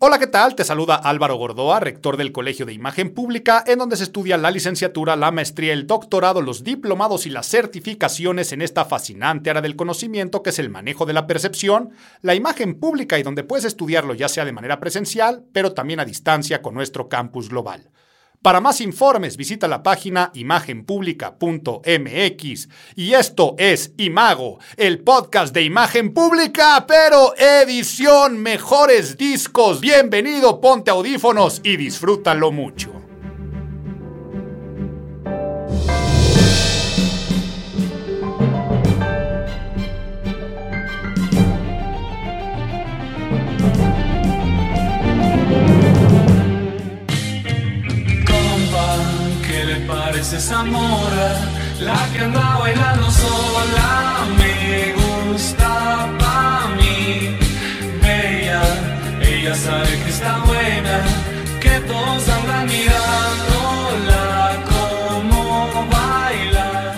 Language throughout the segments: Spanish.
Hola, ¿qué tal? Te saluda Álvaro Gordoa, rector del Colegio de Imagen Pública, en donde se estudia la licenciatura, la maestría, el doctorado, los diplomados y las certificaciones en esta fascinante área del conocimiento que es el manejo de la percepción, la imagen pública y donde puedes estudiarlo ya sea de manera presencial, pero también a distancia con nuestro campus global. Para más informes visita la página imagenpublica.mx. Y esto es Imago, el podcast de imagen pública, pero edición mejores discos. Bienvenido, ponte audífonos y disfrútalo mucho. Esa mora, la que anda bailando sola, me gusta pa' mí. Bella, ella sabe que está buena, que todos andan mirándola como baila.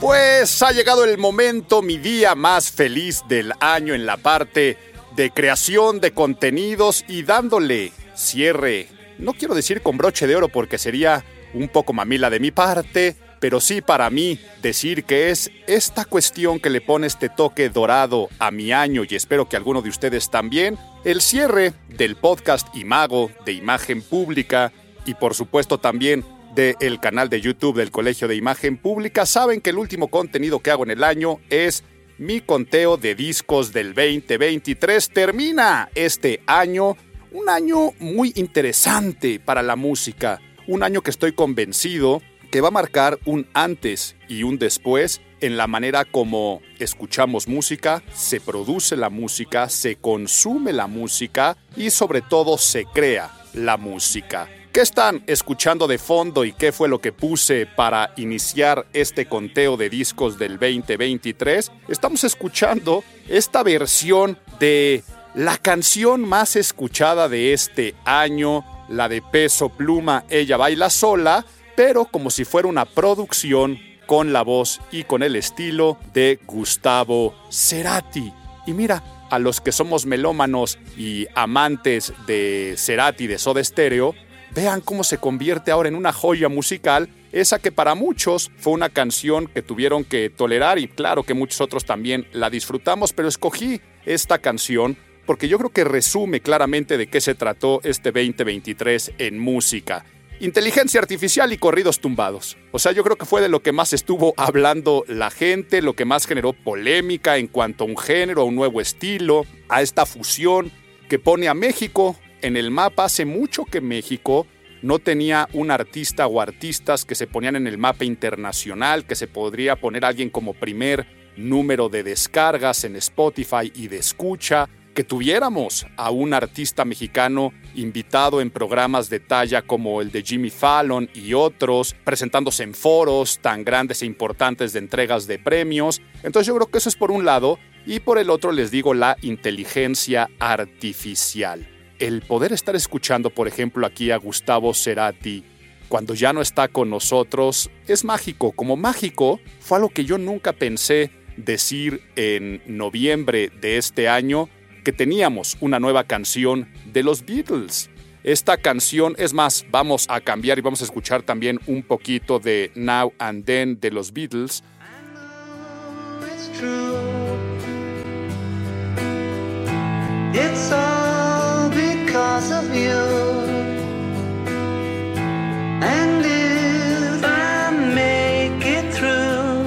Pues ha llegado el momento, mi día más feliz del año en la parte de creación de contenidos y dándole cierre. No quiero decir con broche de oro porque sería un poco mamila de mi parte, pero sí para mí decir que es esta cuestión que le pone este toque dorado a mi año y espero que alguno de ustedes también, el cierre del podcast Imago de Imagen Pública y por supuesto también del canal de YouTube del Colegio de Imagen Pública. Saben que el último contenido que hago en el año es mi conteo de discos del 2023. Termina este año, un año muy interesante para la música un año que estoy convencido que va a marcar un antes y un después en la manera como escuchamos música, se produce la música, se consume la música y sobre todo se crea la música. ¿Qué están escuchando de fondo y qué fue lo que puse para iniciar este conteo de discos del 2023? Estamos escuchando esta versión de la canción más escuchada de este año, la de peso pluma, ella baila sola, pero como si fuera una producción con la voz y con el estilo de Gustavo Cerati. Y mira, a los que somos melómanos y amantes de Cerati de Soda Stereo, vean cómo se convierte ahora en una joya musical, esa que para muchos fue una canción que tuvieron que tolerar y claro que muchos otros también la disfrutamos, pero escogí esta canción porque yo creo que resume claramente de qué se trató este 2023 en música. Inteligencia artificial y corridos tumbados. O sea, yo creo que fue de lo que más estuvo hablando la gente, lo que más generó polémica en cuanto a un género, a un nuevo estilo, a esta fusión que pone a México en el mapa. Hace mucho que México no tenía un artista o artistas que se ponían en el mapa internacional, que se podría poner alguien como primer número de descargas en Spotify y de escucha que tuviéramos a un artista mexicano invitado en programas de talla como el de Jimmy Fallon y otros, presentándose en foros tan grandes e importantes de entregas de premios. Entonces yo creo que eso es por un lado y por el otro les digo la inteligencia artificial. El poder estar escuchando, por ejemplo, aquí a Gustavo Cerati cuando ya no está con nosotros es mágico. Como mágico fue algo que yo nunca pensé decir en noviembre de este año que teníamos una nueva canción de los Beatles. Esta canción, es más, vamos a cambiar y vamos a escuchar también un poquito de Now and Then de los Beatles. It's all because of you. And if I make it through,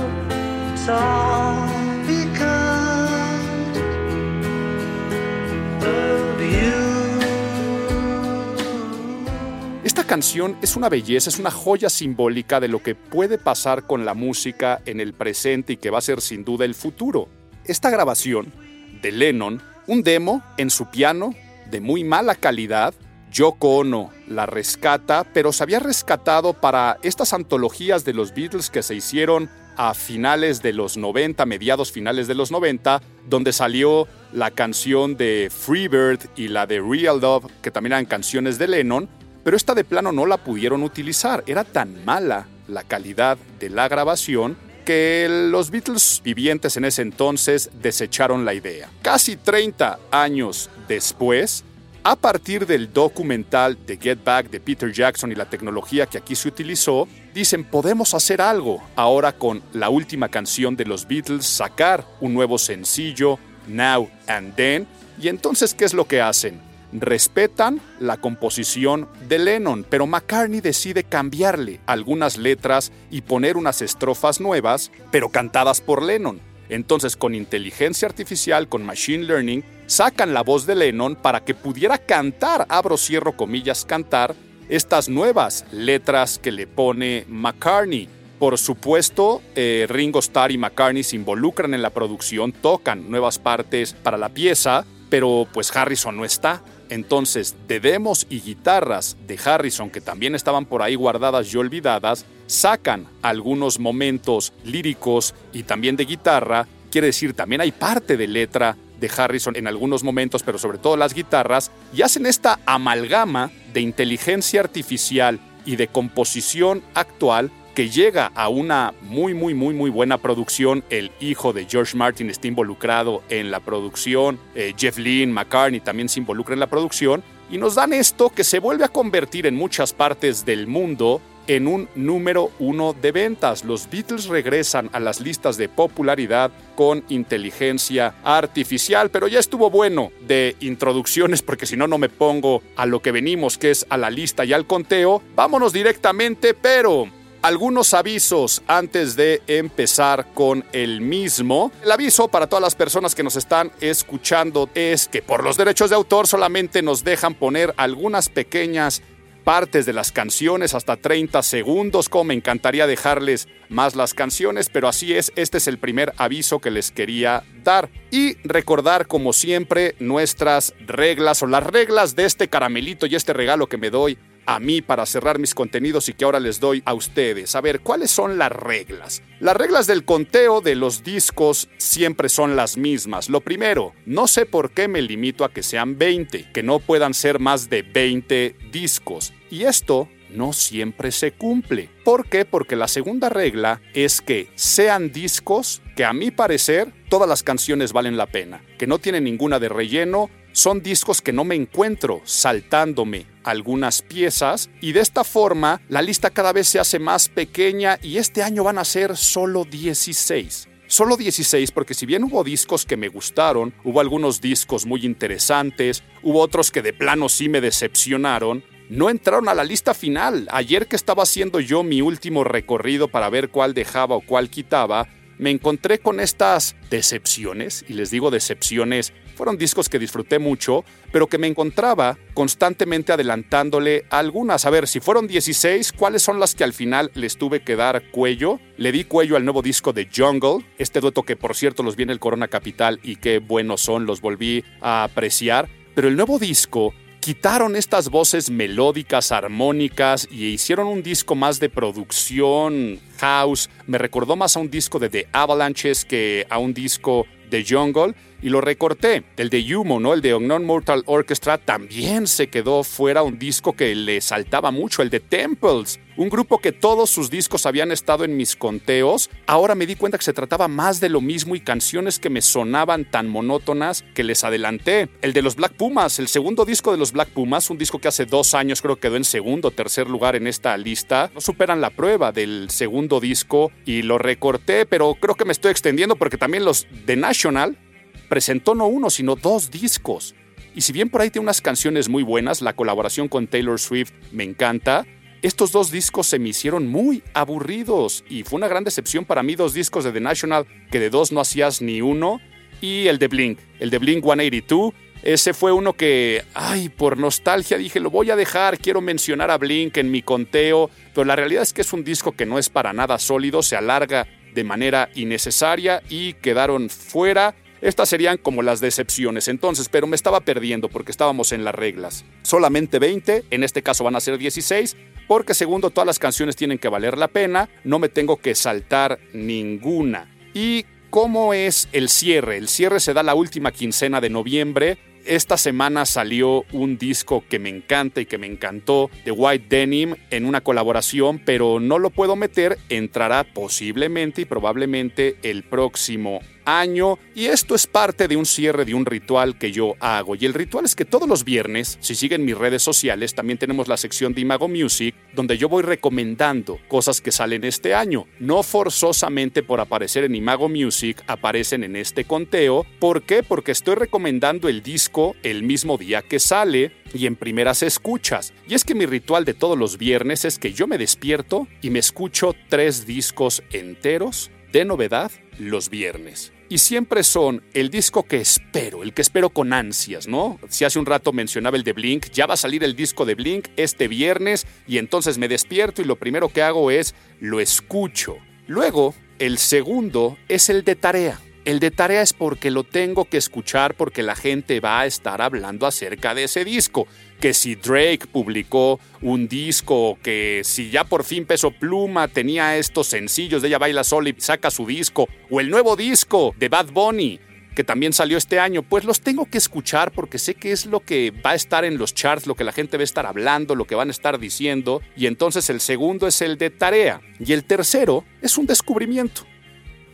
canción es una belleza, es una joya simbólica de lo que puede pasar con la música en el presente y que va a ser sin duda el futuro. Esta grabación de Lennon, un demo en su piano de muy mala calidad, Yoko Ono la rescata, pero se había rescatado para estas antologías de los Beatles que se hicieron a finales de los 90, mediados finales de los 90, donde salió la canción de Freebird y la de Real Love, que también eran canciones de Lennon, pero esta de plano no la pudieron utilizar. Era tan mala la calidad de la grabación que los Beatles vivientes en ese entonces desecharon la idea. Casi 30 años después, a partir del documental de Get Back de Peter Jackson y la tecnología que aquí se utilizó, dicen podemos hacer algo ahora con la última canción de los Beatles, sacar un nuevo sencillo, Now and Then, y entonces ¿qué es lo que hacen? Respetan la composición de Lennon, pero McCartney decide cambiarle algunas letras y poner unas estrofas nuevas, pero cantadas por Lennon. Entonces, con inteligencia artificial, con machine learning, sacan la voz de Lennon para que pudiera cantar, abro, cierro comillas, cantar estas nuevas letras que le pone McCartney. Por supuesto, eh, Ringo Starr y McCartney se involucran en la producción, tocan nuevas partes para la pieza, pero pues Harrison no está. Entonces, de demos y guitarras de Harrison, que también estaban por ahí guardadas y olvidadas, sacan algunos momentos líricos y también de guitarra. Quiere decir, también hay parte de letra de Harrison en algunos momentos, pero sobre todo las guitarras, y hacen esta amalgama de inteligencia artificial y de composición actual que llega a una muy, muy, muy, muy buena producción. El hijo de George Martin está involucrado en la producción. Eh, Jeff Lynne, McCartney también se involucra en la producción. Y nos dan esto que se vuelve a convertir en muchas partes del mundo en un número uno de ventas. Los Beatles regresan a las listas de popularidad con inteligencia artificial, pero ya estuvo bueno de introducciones porque si no, no me pongo a lo que venimos, que es a la lista y al conteo. Vámonos directamente, pero algunos avisos antes de empezar con el mismo. El aviso para todas las personas que nos están escuchando es que por los derechos de autor solamente nos dejan poner algunas pequeñas partes de las canciones hasta 30 segundos, como me encantaría dejarles más las canciones, pero así es, este es el primer aviso que les quería dar. Y recordar como siempre nuestras reglas o las reglas de este caramelito y este regalo que me doy a mí para cerrar mis contenidos y que ahora les doy a ustedes. A ver, ¿cuáles son las reglas? Las reglas del conteo de los discos siempre son las mismas. Lo primero, no sé por qué me limito a que sean 20, que no puedan ser más de 20 discos. Y esto no siempre se cumple. ¿Por qué? Porque la segunda regla es que sean discos que a mi parecer todas las canciones valen la pena, que no tienen ninguna de relleno, son discos que no me encuentro saltándome algunas piezas y de esta forma la lista cada vez se hace más pequeña y este año van a ser solo 16. Solo 16 porque si bien hubo discos que me gustaron, hubo algunos discos muy interesantes, hubo otros que de plano sí me decepcionaron, no entraron a la lista final. Ayer que estaba haciendo yo mi último recorrido para ver cuál dejaba o cuál quitaba, me encontré con estas decepciones, y les digo decepciones fueron discos que disfruté mucho, pero que me encontraba constantemente adelantándole algunas. A ver, si fueron 16, ¿cuáles son las que al final les tuve que dar cuello? Le di cuello al nuevo disco de Jungle, este dueto que por cierto los viene el Corona Capital y qué buenos son, los volví a apreciar. Pero el nuevo disco quitaron estas voces melódicas, armónicas y hicieron un disco más de producción house. Me recordó más a un disco de The Avalanches que a un disco de Jungle y lo recorté. El de Yumo, ¿no? El de Unknown Mortal Orchestra también se quedó fuera un disco que le saltaba mucho, el de Temples. Un grupo que todos sus discos habían estado en mis conteos. Ahora me di cuenta que se trataba más de lo mismo y canciones que me sonaban tan monótonas que les adelanté. El de los Black Pumas, el segundo disco de los Black Pumas, un disco que hace dos años creo quedó en segundo o tercer lugar en esta lista. No superan la prueba del segundo disco y lo recorté, pero creo que me estoy extendiendo porque también los de National presentó no uno, sino dos discos. Y si bien por ahí tiene unas canciones muy buenas, la colaboración con Taylor Swift me encanta, estos dos discos se me hicieron muy aburridos y fue una gran decepción para mí dos discos de The National que de dos no hacías ni uno y el de Blink, el de Blink 182. Ese fue uno que, ay, por nostalgia dije, lo voy a dejar, quiero mencionar a Blink en mi conteo, pero la realidad es que es un disco que no es para nada sólido, se alarga de manera innecesaria y quedaron fuera. Estas serían como las decepciones entonces, pero me estaba perdiendo porque estábamos en las reglas. Solamente 20, en este caso van a ser 16, porque segundo, todas las canciones tienen que valer la pena, no me tengo que saltar ninguna. ¿Y cómo es el cierre? El cierre se da la última quincena de noviembre esta semana salió un disco que me encanta y que me encantó de White Denim en una colaboración, pero no lo puedo meter, entrará posiblemente y probablemente el próximo año y esto es parte de un cierre de un ritual que yo hago y el ritual es que todos los viernes, si siguen mis redes sociales, también tenemos la sección de Imago Music donde yo voy recomendando cosas que salen este año. No forzosamente por aparecer en Imago Music aparecen en este conteo. ¿Por qué? Porque estoy recomendando el disco el mismo día que sale y en primeras escuchas. Y es que mi ritual de todos los viernes es que yo me despierto y me escucho tres discos enteros de novedad los viernes y siempre son el disco que espero, el que espero con ansias, ¿no? Si hace un rato mencionaba el de Blink, ya va a salir el disco de Blink este viernes y entonces me despierto y lo primero que hago es lo escucho. Luego, el segundo es el de tarea. El de tarea es porque lo tengo que escuchar porque la gente va a estar hablando acerca de ese disco. Que si Drake publicó un disco, que si ya por fin Peso Pluma tenía estos sencillos de Ella Baila Sola y saca su disco, o el nuevo disco de Bad Bunny, que también salió este año, pues los tengo que escuchar porque sé que es lo que va a estar en los charts, lo que la gente va a estar hablando, lo que van a estar diciendo, y entonces el segundo es el de tarea, y el tercero es un descubrimiento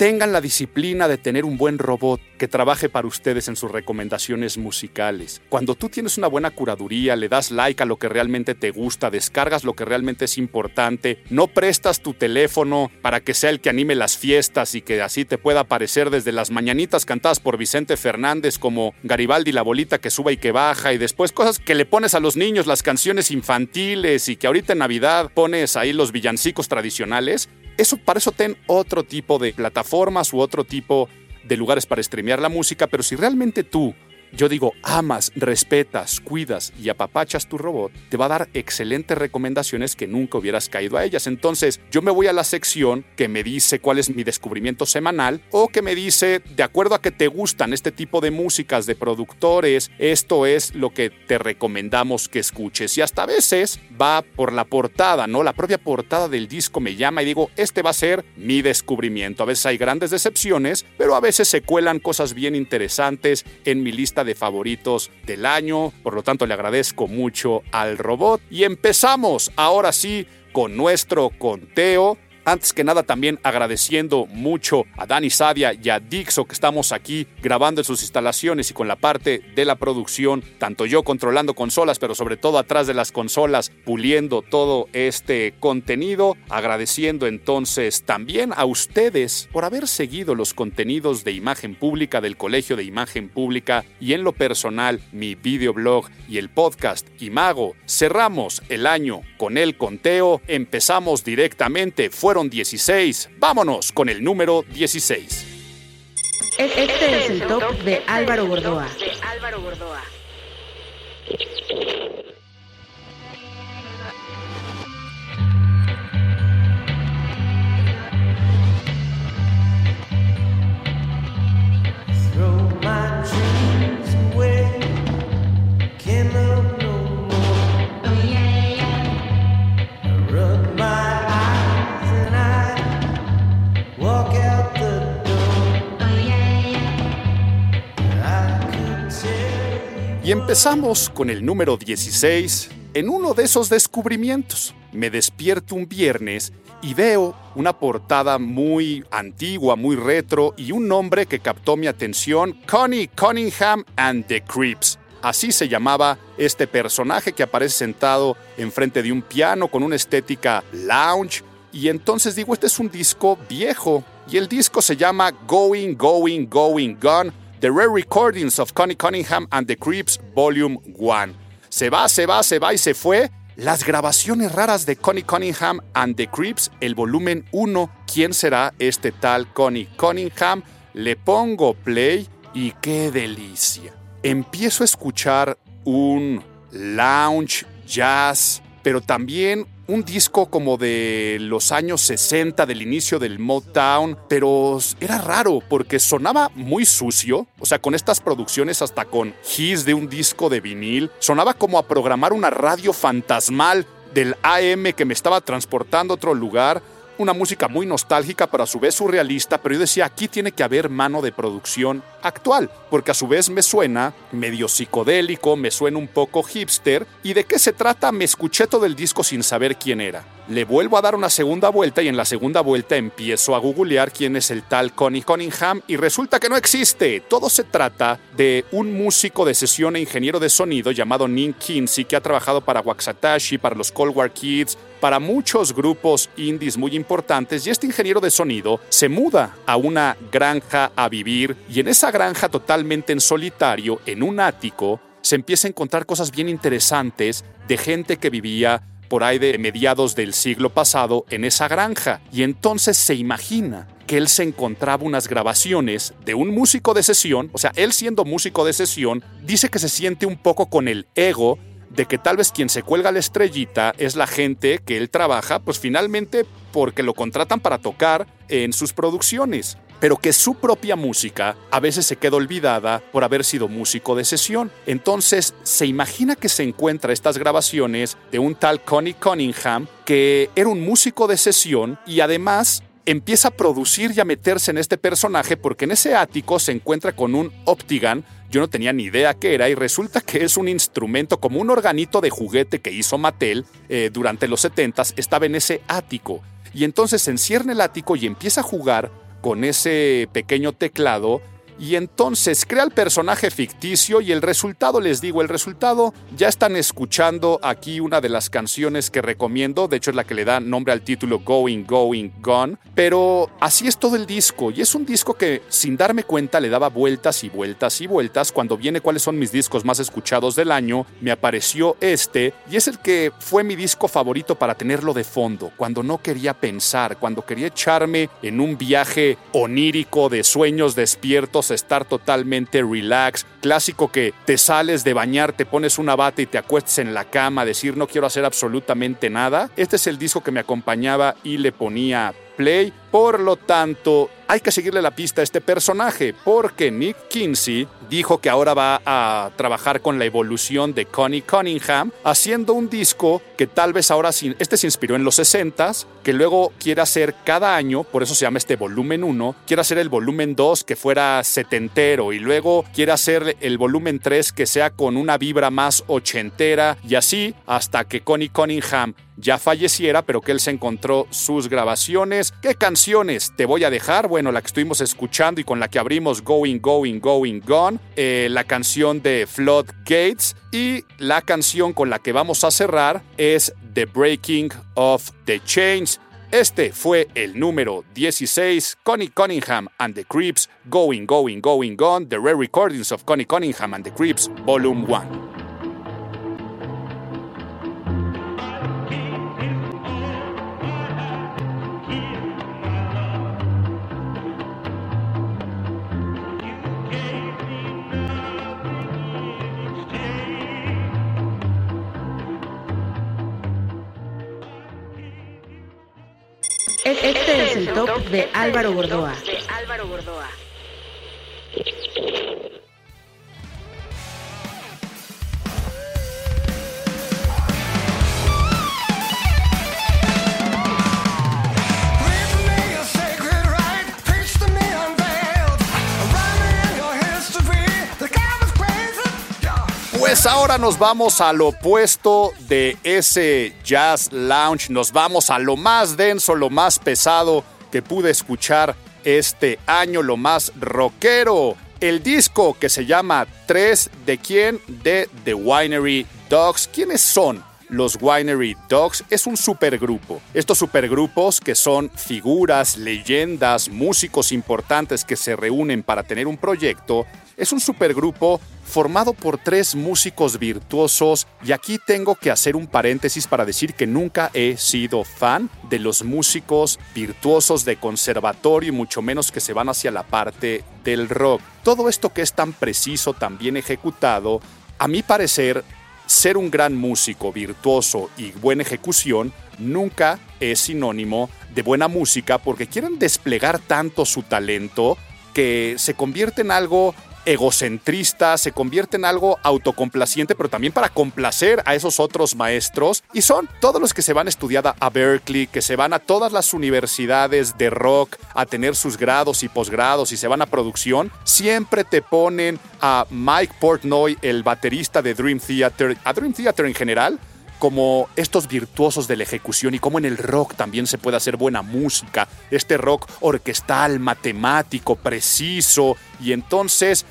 tengan la disciplina de tener un buen robot que trabaje para ustedes en sus recomendaciones musicales. Cuando tú tienes una buena curaduría, le das like a lo que realmente te gusta, descargas lo que realmente es importante, no prestas tu teléfono para que sea el que anime las fiestas y que así te pueda aparecer desde las mañanitas cantadas por Vicente Fernández como Garibaldi la bolita que suba y que baja y después cosas que le pones a los niños, las canciones infantiles y que ahorita en Navidad pones ahí los villancicos tradicionales, eso, para eso ten otro tipo de plataformas u otro tipo de lugares para streamear la música, pero si realmente tú yo digo, amas, respetas, cuidas y apapachas tu robot, te va a dar excelentes recomendaciones que nunca hubieras caído a ellas. Entonces, yo me voy a la sección que me dice cuál es mi descubrimiento semanal o que me dice, de acuerdo a que te gustan este tipo de músicas de productores, esto es lo que te recomendamos que escuches. Y hasta a veces va por la portada, ¿no? La propia portada del disco me llama y digo, este va a ser mi descubrimiento. A veces hay grandes decepciones, pero a veces se cuelan cosas bien interesantes en mi lista de favoritos del año. Por lo tanto, le agradezco mucho al robot. Y empezamos ahora sí con nuestro conteo antes que nada también agradeciendo mucho a Dani Sadia y a Dixo que estamos aquí grabando en sus instalaciones y con la parte de la producción, tanto yo controlando consolas, pero sobre todo atrás de las consolas, puliendo todo este contenido. Agradeciendo entonces también a ustedes por haber seguido los contenidos de imagen pública del Colegio de Imagen Pública y en lo personal mi videoblog y el podcast Imago. Cerramos el año con el conteo, empezamos directamente fueron 16. Vámonos con el número 16. Este es el top de Álvaro Gordoa. Y empezamos con el número 16 en uno de esos descubrimientos. Me despierto un viernes y veo una portada muy antigua, muy retro y un nombre que captó mi atención, Connie Cunningham and the Creeps. Así se llamaba este personaje que aparece sentado enfrente de un piano con una estética lounge. Y entonces digo, este es un disco viejo. Y el disco se llama Going, Going, Going Gone The Rare Recordings of Connie Cunningham and the Creeps Volume 1. Se va, se va, se va y se fue. Las grabaciones raras de Connie Cunningham and the Creeps, el volumen 1. ¿Quién será este tal Connie Cunningham? Le pongo play y qué delicia. Empiezo a escuchar un lounge, jazz, pero también un disco como de los años 60, del inicio del Motown, pero era raro porque sonaba muy sucio, o sea, con estas producciones hasta con his de un disco de vinil, sonaba como a programar una radio fantasmal del AM que me estaba transportando a otro lugar una música muy nostálgica, pero a su vez surrealista, pero yo decía, aquí tiene que haber mano de producción actual, porque a su vez me suena medio psicodélico, me suena un poco hipster, y de qué se trata me escuché todo el disco sin saber quién era. Le vuelvo a dar una segunda vuelta y en la segunda vuelta empiezo a googlear quién es el tal Connie Cunningham y resulta que no existe. Todo se trata de un músico de sesión e ingeniero de sonido llamado Nin Kinsey que ha trabajado para Waxatashi, para los Cold War Kids, para muchos grupos indies muy importantes y este ingeniero de sonido se muda a una granja a vivir y en esa granja totalmente en solitario, en un ático, se empieza a encontrar cosas bien interesantes de gente que vivía por ahí de mediados del siglo pasado en esa granja. Y entonces se imagina que él se encontraba unas grabaciones de un músico de sesión, o sea, él siendo músico de sesión, dice que se siente un poco con el ego de que tal vez quien se cuelga la estrellita es la gente que él trabaja, pues finalmente porque lo contratan para tocar en sus producciones pero que su propia música a veces se queda olvidada por haber sido músico de sesión. Entonces se imagina que se encuentra estas grabaciones de un tal Connie Cunningham que era un músico de sesión y además empieza a producir y a meterse en este personaje porque en ese ático se encuentra con un Optigan. Yo no tenía ni idea qué era y resulta que es un instrumento como un organito de juguete que hizo Mattel eh, durante los 70 estaba en ese ático. Y entonces se encierra el ático y empieza a jugar con ese pequeño teclado y entonces crea el personaje ficticio y el resultado, les digo, el resultado, ya están escuchando aquí una de las canciones que recomiendo, de hecho es la que le da nombre al título Going, Going, Gone, pero así es todo el disco y es un disco que sin darme cuenta le daba vueltas y vueltas y vueltas, cuando viene cuáles son mis discos más escuchados del año, me apareció este y es el que fue mi disco favorito para tenerlo de fondo, cuando no quería pensar, cuando quería echarme en un viaje onírico de sueños despiertos estar totalmente relax. Clásico que te sales de bañar, te pones una bata y te acuestes en la cama, decir no quiero hacer absolutamente nada. Este es el disco que me acompañaba y le ponía play. Por lo tanto, hay que seguirle la pista a este personaje, porque Nick Kinsey dijo que ahora va a trabajar con la evolución de Connie Cunningham, haciendo un disco que tal vez ahora, este se inspiró en los 60s, que luego quiere hacer cada año, por eso se llama este volumen 1, quiere hacer el volumen 2 que fuera setentero y luego quiere hacer el volumen 3 que sea con una vibra más ochentera y así hasta que Connie Cunningham ya falleciera, pero que él se encontró sus grabaciones. ¿Qué te voy a dejar? Bueno, la que estuvimos escuchando y con la que abrimos Going, Going, Going, Gone, eh, la canción de Flood Gates y la canción con la que vamos a cerrar es The Breaking of the Chains. Este fue el número 16, Connie Cunningham and the Creeps, Going, Going, Going, Gone, The Rare Recordings of Connie Cunningham and the Creeps, Volume 1. Este es el top de Álvaro Gordoa. Pues ahora nos vamos al opuesto de ese jazz lounge, nos vamos a lo más denso, lo más pesado que pude escuchar este año, lo más rockero. El disco que se llama 3 de quién? De The Winery Dogs. ¿Quiénes son? Los Winery Dogs es un supergrupo. Estos supergrupos que son figuras, leyendas, músicos importantes que se reúnen para tener un proyecto, es un supergrupo formado por tres músicos virtuosos y aquí tengo que hacer un paréntesis para decir que nunca he sido fan de los músicos virtuosos de conservatorio y mucho menos que se van hacia la parte del rock. Todo esto que es tan preciso, tan bien ejecutado, a mi parecer ser un gran músico, virtuoso y buena ejecución nunca es sinónimo de buena música porque quieren desplegar tanto su talento que se convierte en algo egocentrista, se convierte en algo autocomplaciente, pero también para complacer a esos otros maestros. Y son todos los que se van a estudiar a Berkeley, que se van a todas las universidades de rock a tener sus grados y posgrados y se van a producción. Siempre te ponen a Mike Portnoy, el baterista de Dream Theater, a Dream Theater en general, como estos virtuosos de la ejecución y cómo en el rock también se puede hacer buena música, este rock orquestal, matemático, preciso, y entonces...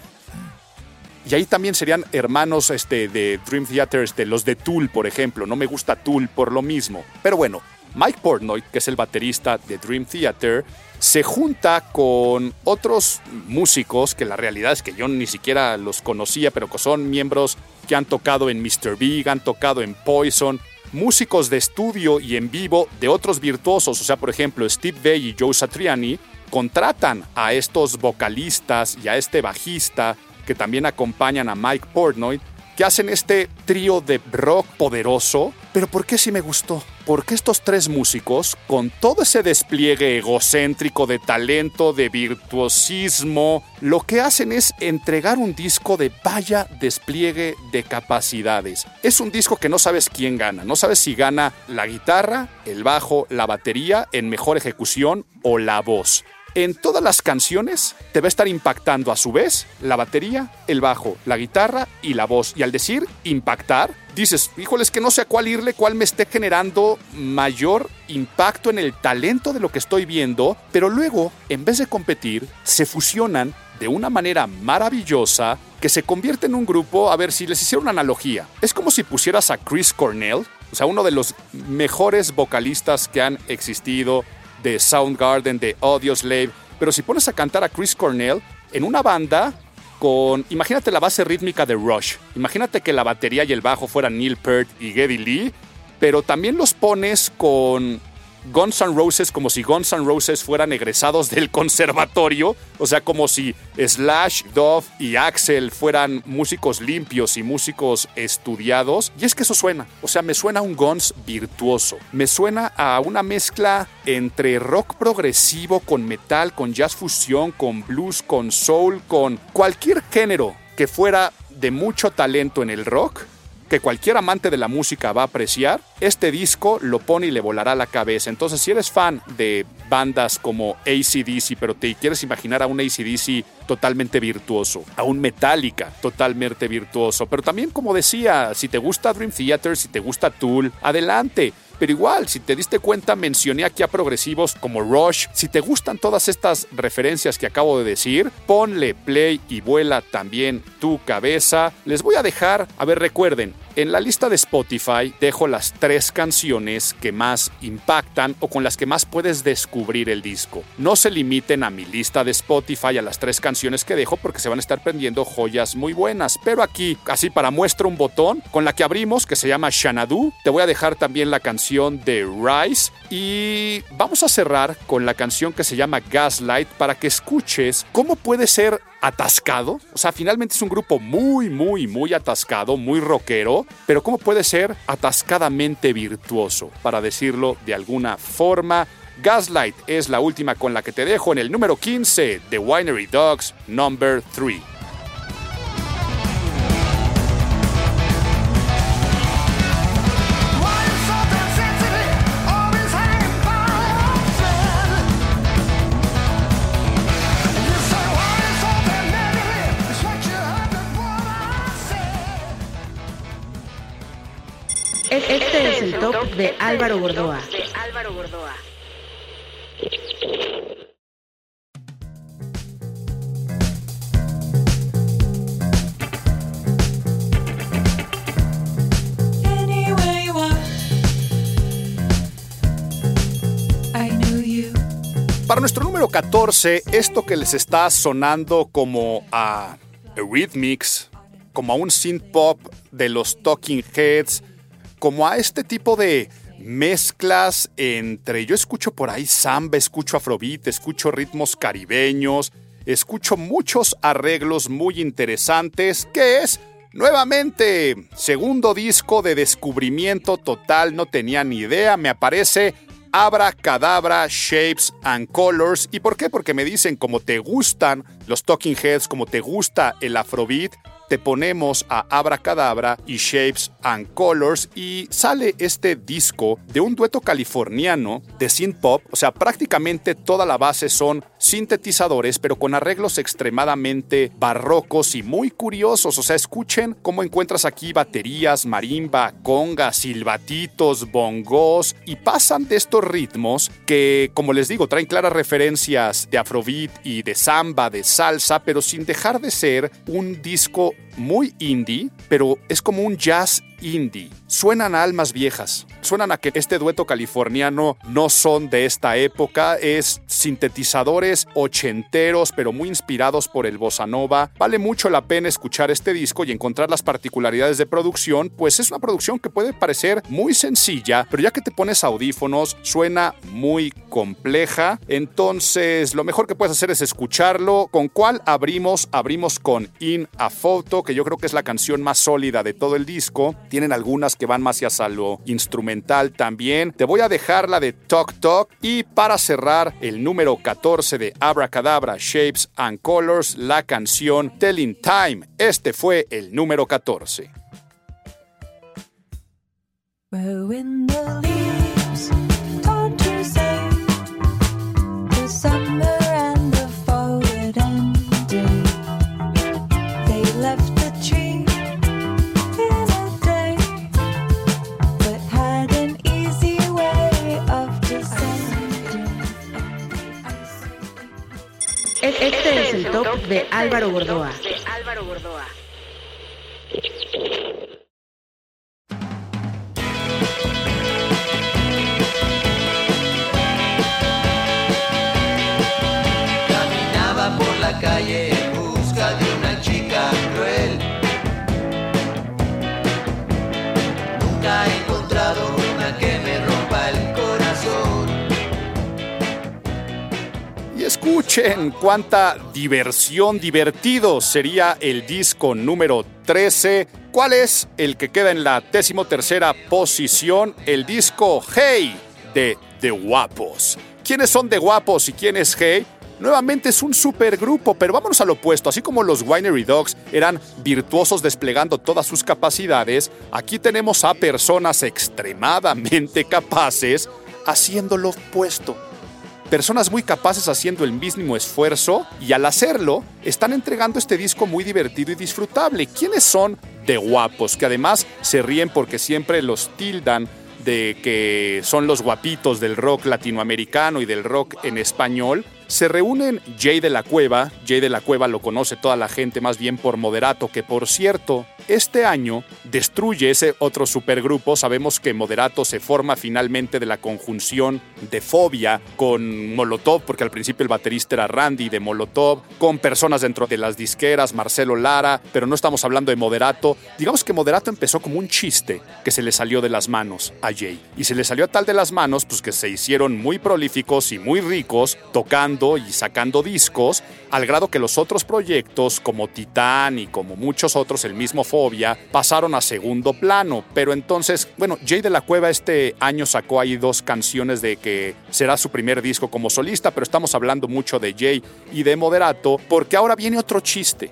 Y ahí también serían hermanos este, de Dream Theater, este, los de Tool, por ejemplo. No me gusta Tool por lo mismo. Pero bueno, Mike Portnoy, que es el baterista de Dream Theater, se junta con otros músicos que la realidad es que yo ni siquiera los conocía, pero que son miembros que han tocado en Mr. Big, han tocado en Poison, músicos de estudio y en vivo de otros virtuosos, o sea, por ejemplo, Steve Vai y Joe Satriani, contratan a estos vocalistas y a este bajista que también acompañan a Mike Portnoy que hacen este trío de rock poderoso. Pero ¿por qué sí me gustó? Porque estos tres músicos, con todo ese despliegue egocéntrico de talento, de virtuosismo, lo que hacen es entregar un disco de vaya despliegue de capacidades. Es un disco que no sabes quién gana, no sabes si gana la guitarra, el bajo, la batería en mejor ejecución o la voz en todas las canciones te va a estar impactando a su vez la batería, el bajo, la guitarra y la voz. Y al decir impactar, dices, híjoles que no sé a cuál irle, cuál me esté generando mayor impacto en el talento de lo que estoy viendo, pero luego, en vez de competir, se fusionan de una manera maravillosa que se convierte en un grupo, a ver si les hiciera una analogía. Es como si pusieras a Chris Cornell, o sea, uno de los mejores vocalistas que han existido de Soundgarden, de Audioslave, pero si pones a cantar a Chris Cornell en una banda con, imagínate la base rítmica de Rush, imagínate que la batería y el bajo fueran Neil Peart y Geddy Lee, pero también los pones con Guns N' Roses como si Guns N' Roses fueran egresados del conservatorio, o sea, como si Slash, Dove y Axel fueran músicos limpios y músicos estudiados. Y es que eso suena, o sea, me suena a un Guns virtuoso, me suena a una mezcla entre rock progresivo con metal, con jazz fusión, con blues, con soul, con cualquier género que fuera de mucho talento en el rock que cualquier amante de la música va a apreciar, este disco lo pone y le volará la cabeza. Entonces, si eres fan de bandas como ACDC, pero te quieres imaginar a un ACDC totalmente virtuoso, a un Metallica totalmente virtuoso, pero también, como decía, si te gusta Dream Theater, si te gusta Tool, adelante. Pero igual, si te diste cuenta, mencioné aquí a progresivos como Rush. Si te gustan todas estas referencias que acabo de decir, ponle play y vuela también tu cabeza. Les voy a dejar, a ver, recuerden, en la lista de Spotify dejo las tres canciones que más impactan o con las que más puedes descubrir el disco. No se limiten a mi lista de Spotify a las tres canciones que dejo porque se van a estar prendiendo joyas muy buenas. Pero aquí, así para muestra un botón con la que abrimos que se llama Shanadu, te voy a dejar también la canción de Rise y vamos a cerrar con la canción que se llama Gaslight para que escuches cómo puede ser atascado. O sea, finalmente es un grupo muy, muy, muy atascado, muy rockero, pero ¿cómo puede ser atascadamente virtuoso? Para decirlo de alguna forma. Gaslight es la última con la que te dejo en el número 15 de Winery Dogs Number 3. Top de Álvaro Gordoa. Para nuestro número 14, esto que les está sonando como a Rhythmics, como a un synth pop de los Talking Heads, como a este tipo de mezclas entre, yo escucho por ahí samba, escucho afrobeat, escucho ritmos caribeños, escucho muchos arreglos muy interesantes, que es nuevamente segundo disco de descubrimiento total, no tenía ni idea, me aparece Abra Cadabra Shapes and Colors. ¿Y por qué? Porque me dicen como te gustan los Talking Heads, como te gusta el Afrobeat, te ponemos a Abracadabra y Shapes and Colors y sale este disco de un dueto californiano de synth pop, o sea, prácticamente toda la base son sintetizadores, pero con arreglos extremadamente barrocos y muy curiosos, o sea, escuchen cómo encuentras aquí baterías, marimba, congas, silbatitos, bongos y pasan de estos ritmos que, como les digo, traen claras referencias de afrobeat y de samba, de salsa, pero sin dejar de ser un disco muy indie, pero es como un jazz indie. Suenan a almas viejas. Suenan a que este dueto californiano no son de esta época. Es sintetizadores ochenteros, pero muy inspirados por el bossa nova. Vale mucho la pena escuchar este disco y encontrar las particularidades de producción, pues es una producción que puede parecer muy sencilla, pero ya que te pones audífonos, suena muy compleja. Entonces, lo mejor que puedes hacer es escucharlo. ¿Con cuál abrimos? Abrimos con In a Photo, que yo creo que es la canción más sólida de todo el disco. Tienen algunas que van más hacia lo instrumental también. Te voy a dejar la de Talk Talk y para cerrar el número 14 de Abracadabra Shapes and Colors, la canción Telling Time. Este fue el número 14. Este es el top de Álvaro Gordoa. Escuchen cuánta diversión, divertido sería el disco número 13. ¿Cuál es el que queda en la décimo tercera posición? El disco Hey de The Guapos. ¿Quiénes son The Guapos y quién es Hey? Nuevamente es un supergrupo, pero vámonos al opuesto. Así como los Winery Dogs eran virtuosos desplegando todas sus capacidades, aquí tenemos a personas extremadamente capaces haciendo lo opuesto personas muy capaces haciendo el mismo esfuerzo y al hacerlo están entregando este disco muy divertido y disfrutable. ¿Quiénes son de guapos? Que además se ríen porque siempre los tildan de que son los guapitos del rock latinoamericano y del rock en español. Se reúnen Jay de la Cueva, Jay de la Cueva lo conoce toda la gente más bien por Moderato, que por cierto, este año destruye ese otro supergrupo. Sabemos que Moderato se forma finalmente de la conjunción de Fobia con Molotov, porque al principio el baterista era Randy de Molotov, con personas dentro de las disqueras, Marcelo Lara, pero no estamos hablando de Moderato. Digamos que Moderato empezó como un chiste que se le salió de las manos a Jay. Y se le salió tal de las manos, pues que se hicieron muy prolíficos y muy ricos tocando y sacando discos, al grado que los otros proyectos como Titán y como muchos otros, el mismo Fobia, pasaron a segundo plano. Pero entonces, bueno, Jay de la Cueva este año sacó ahí dos canciones de que será su primer disco como solista, pero estamos hablando mucho de Jay y de Moderato, porque ahora viene otro chiste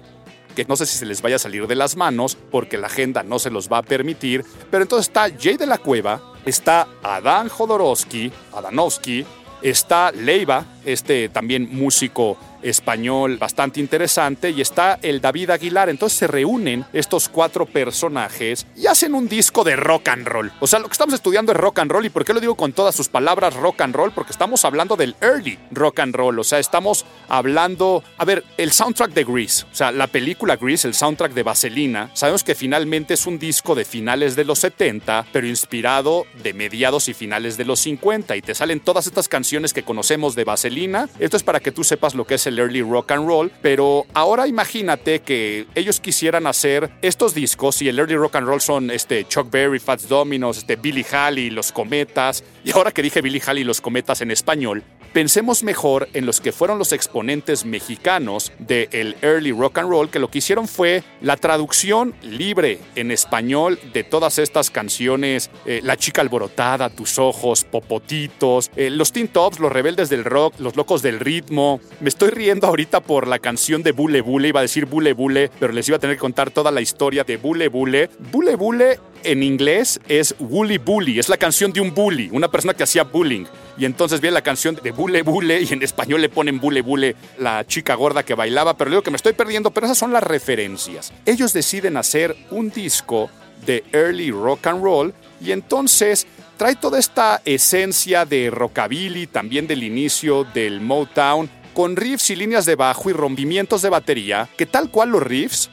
que no sé si se les vaya a salir de las manos porque la agenda no se los va a permitir, pero entonces está Jay de la Cueva, está Adán Jodorowsky, Adanovsky, está Leiva, este también músico español bastante interesante y está el David Aguilar. Entonces se reúnen estos cuatro personajes y hacen un disco de rock and roll. O sea, lo que estamos estudiando es rock and roll y ¿por qué lo digo con todas sus palabras rock and roll? Porque estamos hablando del early rock and roll. O sea, estamos hablando, a ver, el soundtrack de Grease, o sea, la película Grease, el soundtrack de Vaselina, sabemos que finalmente es un disco de finales de los 70, pero inspirado de mediados y finales de los 50 y te salen todas estas canciones que conocemos de Vaselina. Esto es para que tú sepas lo que es el early rock and roll, pero ahora imagínate que ellos quisieran hacer estos discos y el early rock and roll son este Chuck Berry, Fats Dominos, este Billy Halley, Los Cometas, y ahora que dije Billy Halley Los Cometas en español, pensemos mejor en los que fueron los exponentes mexicanos del early rock and roll, que lo que hicieron fue la traducción libre en español de todas estas canciones, eh, La chica alborotada, Tus ojos, Popotitos, eh, los Teen Tops, los rebeldes del rock, los locos del ritmo. Me estoy riendo ahorita por la canción de Bule Bule, iba a decir Bule Bule, pero les iba a tener que contar toda la historia de Bule Bule. Bule Bule en inglés es Woolly Bully, es la canción de un bully, una persona que hacía bullying. Y entonces viene la canción de Bule Bule y en español le ponen Bule Bule, la chica gorda que bailaba, pero digo que me estoy perdiendo, pero esas son las referencias. Ellos deciden hacer un disco de early rock and roll y entonces trae toda esta esencia de rockabilly, también del inicio del Motown, con riffs y líneas de bajo y rompimientos de batería, que tal cual los riffs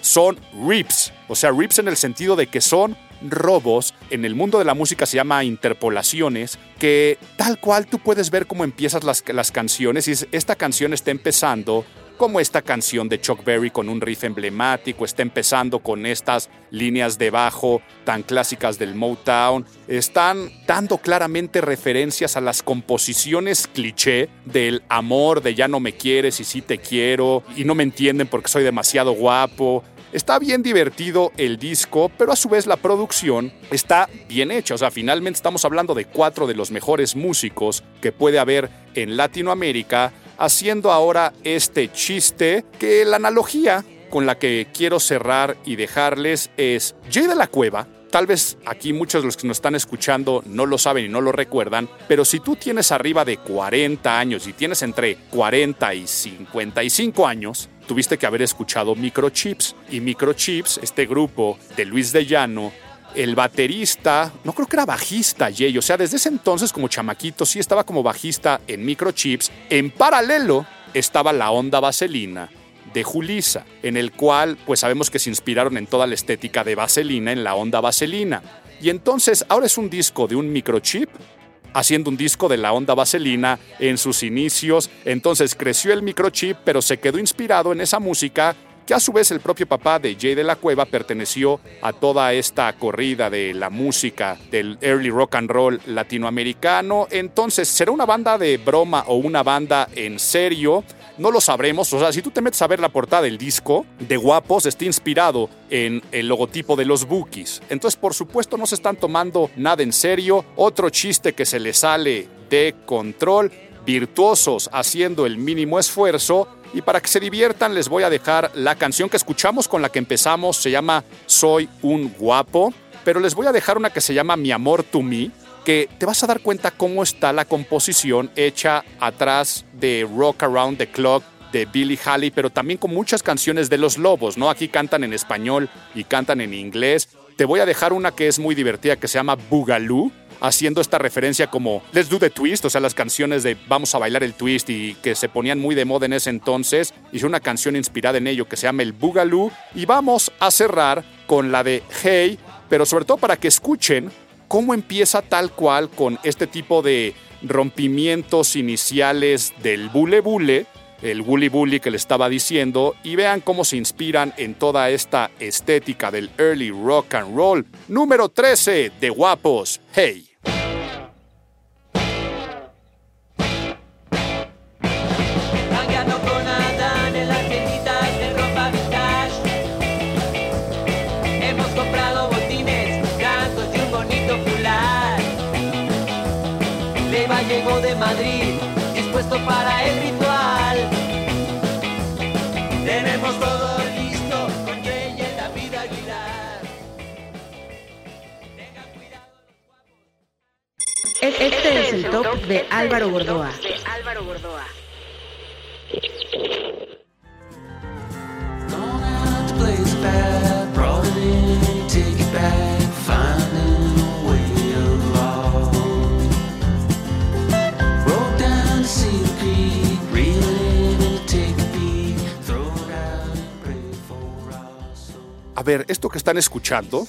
son rips, o sea, rips en el sentido de que son robos, en el mundo de la música se llama interpolaciones, que tal cual tú puedes ver cómo empiezas las, las canciones y esta canción está empezando como esta canción de Chuck Berry con un riff emblemático, está empezando con estas líneas de bajo tan clásicas del Motown, están dando claramente referencias a las composiciones cliché del amor, de ya no me quieres y sí te quiero, y no me entienden porque soy demasiado guapo, Está bien divertido el disco, pero a su vez la producción está bien hecha. O sea, finalmente estamos hablando de cuatro de los mejores músicos que puede haber en Latinoamérica haciendo ahora este chiste que la analogía con la que quiero cerrar y dejarles es Jay de la Cueva. Tal vez aquí muchos de los que nos están escuchando no lo saben y no lo recuerdan, pero si tú tienes arriba de 40 años y tienes entre 40 y 55 años, tuviste que haber escuchado Microchips. Y Microchips, este grupo de Luis de Llano, el baterista, no creo que era bajista, Jay, o sea, desde ese entonces como chamaquito sí estaba como bajista en Microchips. En paralelo estaba la onda vaselina de Julisa, en el cual pues sabemos que se inspiraron en toda la estética de vaselina, en la onda vaselina. Y entonces ahora es un disco de un microchip haciendo un disco de la onda vaselina en sus inicios. Entonces creció el microchip, pero se quedó inspirado en esa música que a su vez el propio papá de Jay de la Cueva perteneció a toda esta corrida de la música del early rock and roll latinoamericano. Entonces, ¿será una banda de broma o una banda en serio? No lo sabremos. O sea, si tú te metes a ver la portada del disco de Guapos, está inspirado en el logotipo de los Bookies. Entonces, por supuesto, no se están tomando nada en serio. Otro chiste que se le sale de control. Virtuosos haciendo el mínimo esfuerzo y para que se diviertan les voy a dejar la canción que escuchamos con la que empezamos, se llama Soy un guapo, pero les voy a dejar una que se llama Mi amor to me, que te vas a dar cuenta cómo está la composición hecha atrás de Rock Around the Clock de Billy Halley, pero también con muchas canciones de Los Lobos, ¿no? Aquí cantan en español y cantan en inglés. Te voy a dejar una que es muy divertida que se llama Boogaloo, haciendo esta referencia como Let's Do the Twist, o sea, las canciones de Vamos a bailar el twist y que se ponían muy de moda en ese entonces. Hice una canción inspirada en ello que se llama el Boogaloo y vamos a cerrar con la de Hey, pero sobre todo para que escuchen cómo empieza tal cual con este tipo de rompimientos iniciales del bule bule el Bully Bully que le estaba diciendo y vean cómo se inspiran en toda esta estética del early rock and roll. Número 13 de Guapos, Hey. Take a peek, throw it out and pray for our soul. A ver, esto que están escuchando,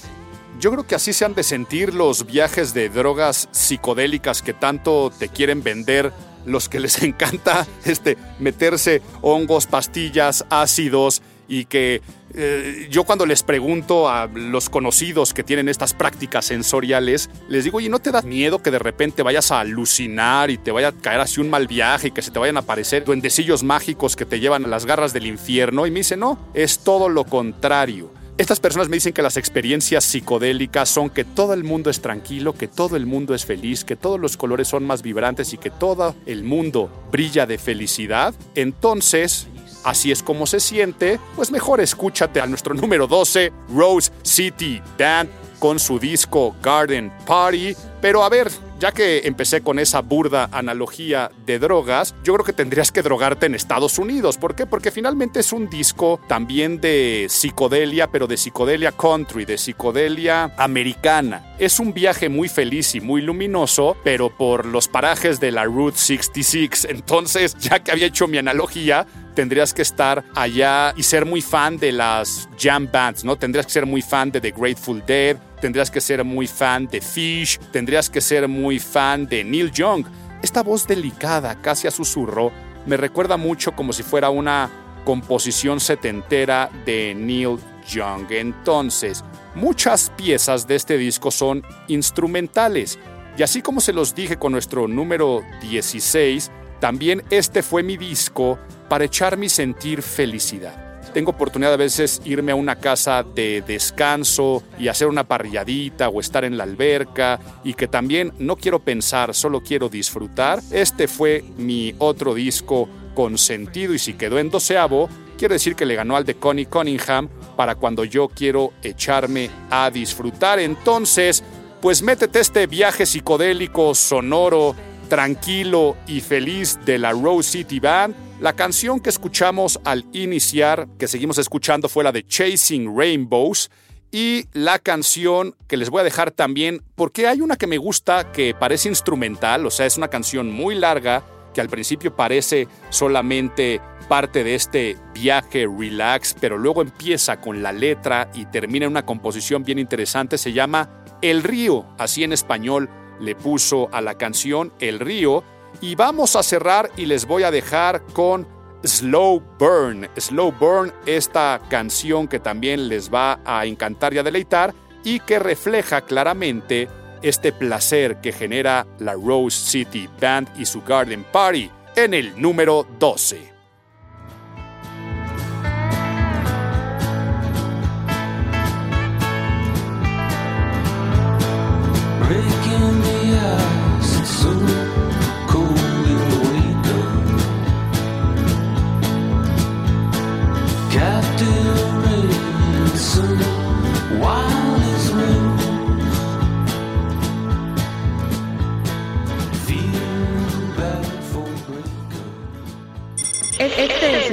yo creo que así se han de sentir los viajes de drogas psicodélicas que tanto te quieren vender los que les encanta este, meterse hongos, pastillas, ácidos y que eh, yo cuando les pregunto a los conocidos que tienen estas prácticas sensoriales, les digo, oye, ¿no te da miedo que de repente vayas a alucinar y te vaya a caer así un mal viaje y que se te vayan a aparecer duendecillos mágicos que te llevan a las garras del infierno? Y me dice, no, es todo lo contrario. Estas personas me dicen que las experiencias psicodélicas son que todo el mundo es tranquilo, que todo el mundo es feliz, que todos los colores son más vibrantes y que todo el mundo brilla de felicidad. Entonces, así es como se siente, pues mejor escúchate a nuestro número 12, Rose City Band, con su disco Garden Party. Pero a ver, ya que empecé con esa burda analogía de drogas, yo creo que tendrías que drogarte en Estados Unidos. ¿Por qué? Porque finalmente es un disco también de psicodelia, pero de psicodelia country, de psicodelia americana. Es un viaje muy feliz y muy luminoso, pero por los parajes de la Route 66. Entonces, ya que había hecho mi analogía, tendrías que estar allá y ser muy fan de las jam bands, ¿no? Tendrías que ser muy fan de The Grateful Dead, tendrías que ser muy fan de Fish, tendrías que ser muy fan de Neil Young. Esta voz delicada, casi a susurro, me recuerda mucho como si fuera una composición setentera de Neil Young. Entonces, muchas piezas de este disco son instrumentales. Y así como se los dije con nuestro número 16, también este fue mi disco para echarme sentir felicidad. Tengo oportunidad a veces irme a una casa de descanso y hacer una parrilladita o estar en la alberca y que también no quiero pensar, solo quiero disfrutar. Este fue mi otro disco con sentido y si quedó en doceavo, quiere decir que le ganó al de Connie Cunningham para cuando yo quiero echarme a disfrutar. Entonces, pues métete este viaje psicodélico, sonoro, tranquilo y feliz de la Rose City Band. La canción que escuchamos al iniciar, que seguimos escuchando, fue la de Chasing Rainbows. Y la canción que les voy a dejar también, porque hay una que me gusta que parece instrumental, o sea, es una canción muy larga, que al principio parece solamente parte de este viaje relax, pero luego empieza con la letra y termina en una composición bien interesante, se llama El río, así en español le puso a la canción El río. Y vamos a cerrar y les voy a dejar con Slow Burn. Slow Burn, esta canción que también les va a encantar y a deleitar y que refleja claramente este placer que genera la Rose City Band y su Garden Party en el número 12.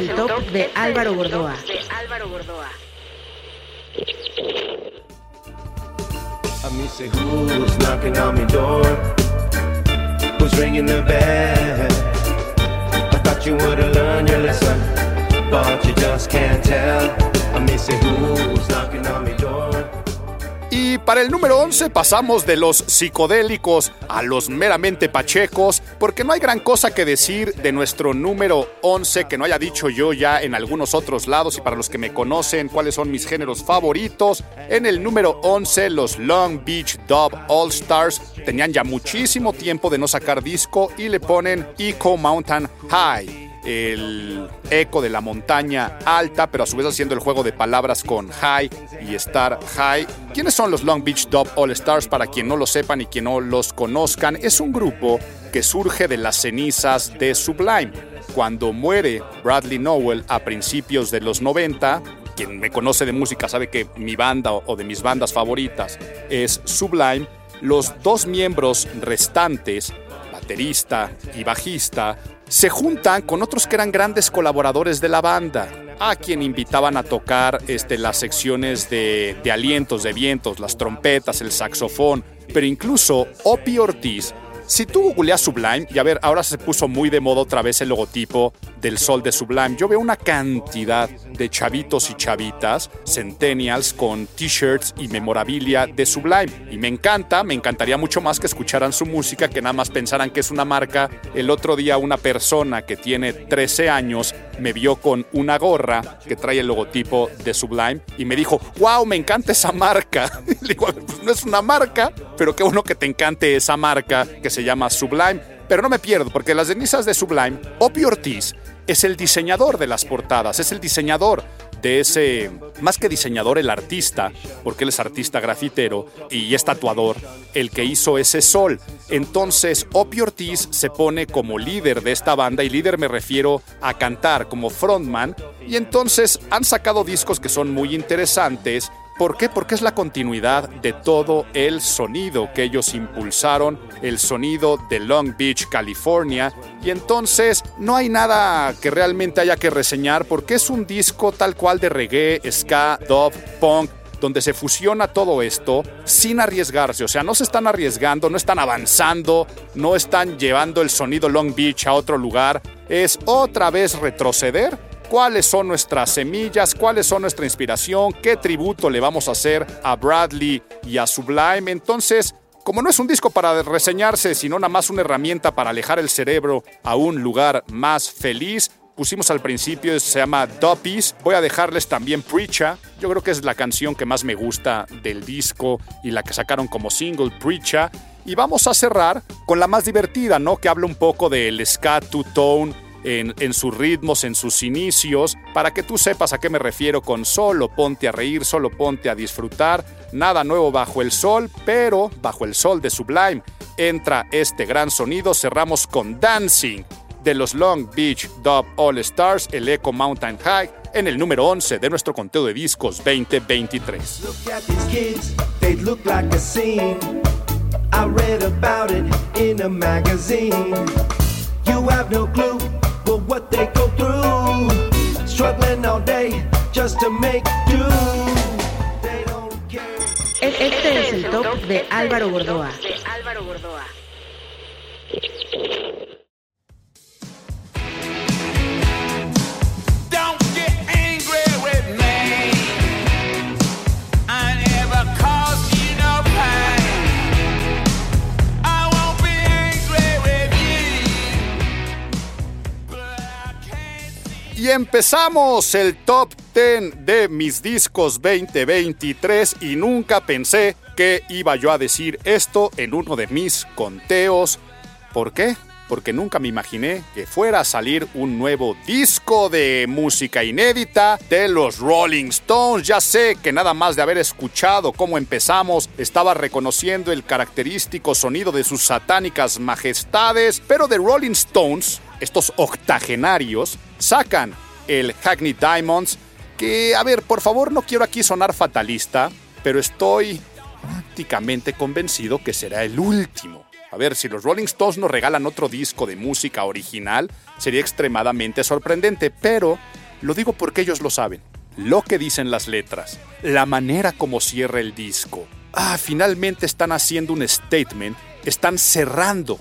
El top de Álvaro Gordoa. I mean, say who's knocking on my door? Who's ringing the bell? I thought you would've learned your lesson, but you just can't tell. I mean, say who's knocking on my door? Y para el número 11 pasamos de los psicodélicos a los meramente pachecos, porque no hay gran cosa que decir de nuestro número 11 que no haya dicho yo ya en algunos otros lados y para los que me conocen cuáles son mis géneros favoritos. En el número 11 los Long Beach Dub All Stars tenían ya muchísimo tiempo de no sacar disco y le ponen Eco Mountain High el eco de la montaña alta, pero a su vez haciendo el juego de palabras con high y star high. ¿Quiénes son los Long Beach Dub All Stars? Para quien no lo sepan y quien no los conozcan, es un grupo que surge de las cenizas de Sublime. Cuando muere Bradley Nowell a principios de los 90, quien me conoce de música sabe que mi banda o de mis bandas favoritas es Sublime, los dos miembros restantes, baterista y bajista, se juntan con otros que eran grandes colaboradores de la banda, a quien invitaban a tocar este, las secciones de, de alientos, de vientos, las trompetas, el saxofón, pero incluso Opie Ortiz. Si tú googleas Sublime, y a ver, ahora se puso muy de moda otra vez el logotipo del sol de Sublime, yo veo una cantidad de chavitos y chavitas, centennials, con t-shirts y memorabilia de Sublime. Y me encanta, me encantaría mucho más que escucharan su música, que nada más pensaran que es una marca. El otro día una persona que tiene 13 años me vio con una gorra que trae el logotipo de Sublime y me dijo, wow, me encanta esa marca. Le digo, pues no es una marca, pero qué bueno que te encante esa marca que se llama Sublime. Pero no me pierdo, porque las cenizas de Sublime, Opie Ortiz es el diseñador de las portadas, es el diseñador de ese, más que diseñador, el artista, porque él es artista grafitero y es tatuador, el que hizo ese sol. Entonces, Opie Ortiz se pone como líder de esta banda, y líder me refiero a cantar como frontman, y entonces han sacado discos que son muy interesantes. ¿Por qué? Porque es la continuidad de todo el sonido que ellos impulsaron, el sonido de Long Beach, California. Y entonces no hay nada que realmente haya que reseñar porque es un disco tal cual de reggae, ska, dub, punk, donde se fusiona todo esto sin arriesgarse. O sea, no se están arriesgando, no están avanzando, no están llevando el sonido Long Beach a otro lugar. Es otra vez retroceder cuáles son nuestras semillas, cuáles son nuestra inspiración, qué tributo le vamos a hacer a Bradley y a Sublime. Entonces, como no es un disco para reseñarse, sino nada más una herramienta para alejar el cerebro a un lugar más feliz, pusimos al principio, se llama Duppies. Voy a dejarles también Preacher. Yo creo que es la canción que más me gusta del disco y la que sacaron como single, Preacher. Y vamos a cerrar con la más divertida, ¿no? Que habla un poco del ska two-tone en, sus ritmos, en sus inicios, para que tú sepas a qué me refiero con solo ponte a reír, solo ponte a disfrutar, nada nuevo bajo el sol, pero bajo el sol de Sublime entra este gran sonido, cerramos con Dancing de los Long Beach Dub All Stars, el Echo Mountain High, en el número 11 de nuestro conteo de discos 2023. Look at these kids, they look like a scene. I read about it in a magazine. You have no clue for what they go through. Struggling all day just to make do. They don't care. Este es el top de Álvaro Gordoa. Don't Y empezamos el top 10 de mis discos 2023 y nunca pensé que iba yo a decir esto en uno de mis conteos. ¿Por qué? Porque nunca me imaginé que fuera a salir un nuevo disco de música inédita de los Rolling Stones. Ya sé que nada más de haber escuchado cómo empezamos, estaba reconociendo el característico sonido de sus satánicas majestades, pero de Rolling Stones, estos octogenarios, sacan el Hackney Diamonds, que, a ver, por favor, no quiero aquí sonar fatalista, pero estoy prácticamente convencido que será el último. A ver, si los Rolling Stones nos regalan otro disco de música original, sería extremadamente sorprendente, pero lo digo porque ellos lo saben. Lo que dicen las letras, la manera como cierra el disco. Ah, finalmente están haciendo un statement, están cerrando,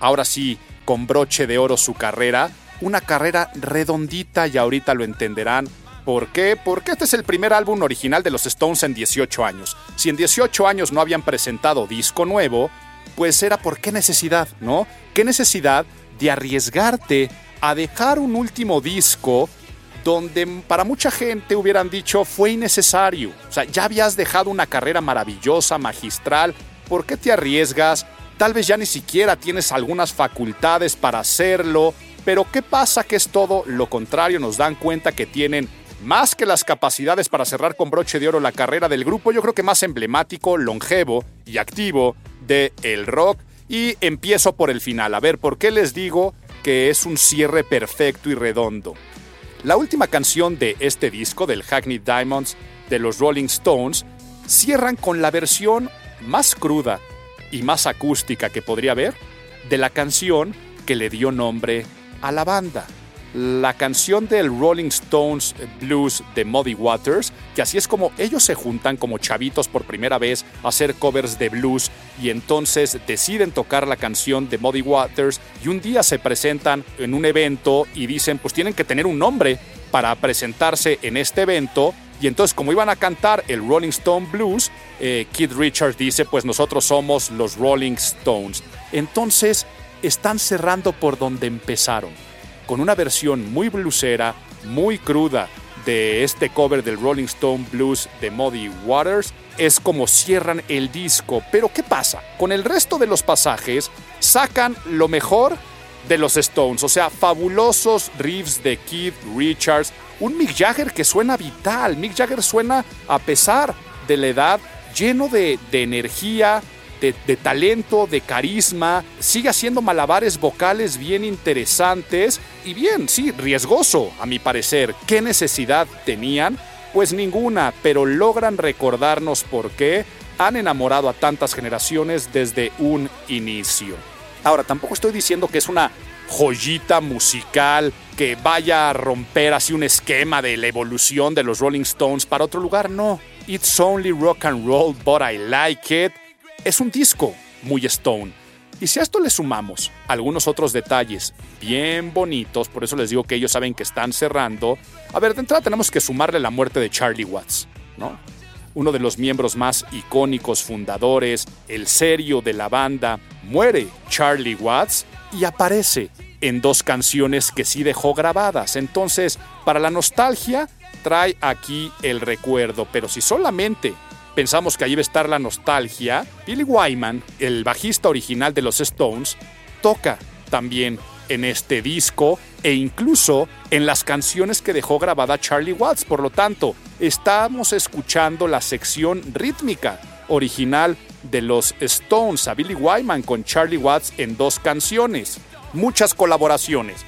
ahora sí, con broche de oro su carrera, una carrera redondita y ahorita lo entenderán. ¿Por qué? Porque este es el primer álbum original de los Stones en 18 años. Si en 18 años no habían presentado disco nuevo, pues era por qué necesidad, ¿no? ¿Qué necesidad de arriesgarte a dejar un último disco donde para mucha gente hubieran dicho fue innecesario? O sea, ya habías dejado una carrera maravillosa, magistral, ¿por qué te arriesgas? Tal vez ya ni siquiera tienes algunas facultades para hacerlo, pero ¿qué pasa que es todo lo contrario? Nos dan cuenta que tienen más que las capacidades para cerrar con broche de oro la carrera del grupo, yo creo que más emblemático, longevo y activo de el rock. Y empiezo por el final. A ver, ¿por qué les digo que es un cierre perfecto y redondo? La última canción de este disco, del Hackney Diamonds de los Rolling Stones, cierran con la versión más cruda y más acústica que podría haber de la canción que le dio nombre a la banda. La canción del Rolling Stones Blues de Muddy Waters, que así es como ellos se juntan como chavitos por primera vez a hacer covers de blues y entonces deciden tocar la canción de Muddy Waters y un día se presentan en un evento y dicen pues tienen que tener un nombre para presentarse en este evento y entonces como iban a cantar el Rolling Stone Blues, eh, Keith Richards dice pues nosotros somos los Rolling Stones. Entonces están cerrando por donde empezaron con una versión muy bluesera, muy cruda de este cover del Rolling Stone Blues de Muddy Waters, es como cierran el disco. Pero ¿qué pasa? Con el resto de los pasajes sacan lo mejor de los Stones, o sea, fabulosos riffs de Keith Richards, un Mick Jagger que suena vital, Mick Jagger suena a pesar de la edad lleno de, energía, de, talento, de carisma, sigue haciendo malabares vocales bien interesantes y bien, sí, riesgoso, a mi parecer. ¿Qué necesidad tenían? Pues ninguna, pero logran recordarnos por qué han enamorado a tantas generaciones desde un inicio. Ahora, tampoco estoy diciendo que es una joyita musical que vaya a romper así un esquema de la evolución de los Rolling Stones para otro lugar, no. It's only rock and roll, but I like it. Es un disco muy Stone. Y si a esto le sumamos algunos otros detalles bien bonitos, por eso les digo que ellos saben que están cerrando, a ver, de entrada tenemos que sumarle la muerte de Charlie Watts, ¿no? Uno de los miembros más icónicos, fundadores, el serio de la banda, muere Charlie Watts y aparece en dos canciones que sí dejó grabadas. Entonces, para la nostalgia, trae aquí el recuerdo, pero si solamente pensamos que allí va a estar la nostalgia, Billy Wyman, el bajista original de los Stones, toca también en este disco e incluso en las canciones que dejó grabada Charlie Watts. Por lo tanto, estamos escuchando la sección rítmica original de los Stones a Billy Wyman con Charlie Watts en dos canciones. Muchas colaboraciones.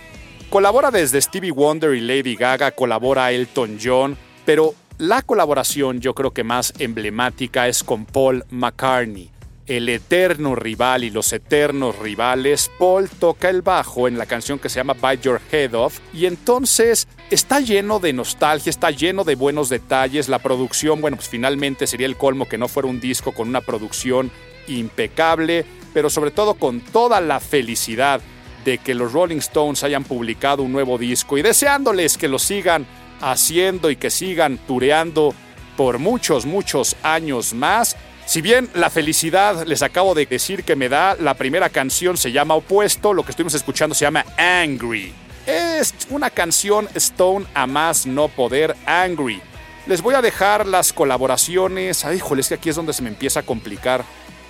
Colabora desde Stevie Wonder y Lady Gaga, colabora Elton John, pero la colaboración yo creo que más emblemática es con Paul McCartney. El eterno rival y los eternos rivales, Paul toca el bajo en la canción que se llama Bite Your Head Off y entonces está lleno de nostalgia, está lleno de buenos detalles, la producción, bueno, pues finalmente sería el colmo que no fuera un disco con una producción impecable, pero sobre todo con toda la felicidad de que los Rolling Stones hayan publicado un nuevo disco y deseándoles que lo sigan haciendo y que sigan tureando por muchos, muchos años más. Si bien la felicidad, les acabo de decir que me da, la primera canción se llama Opuesto, lo que estuvimos escuchando se llama Angry. Es una canción Stone a más no poder Angry. Les voy a dejar las colaboraciones. Ay, híjole, es que aquí es donde se me empieza a complicar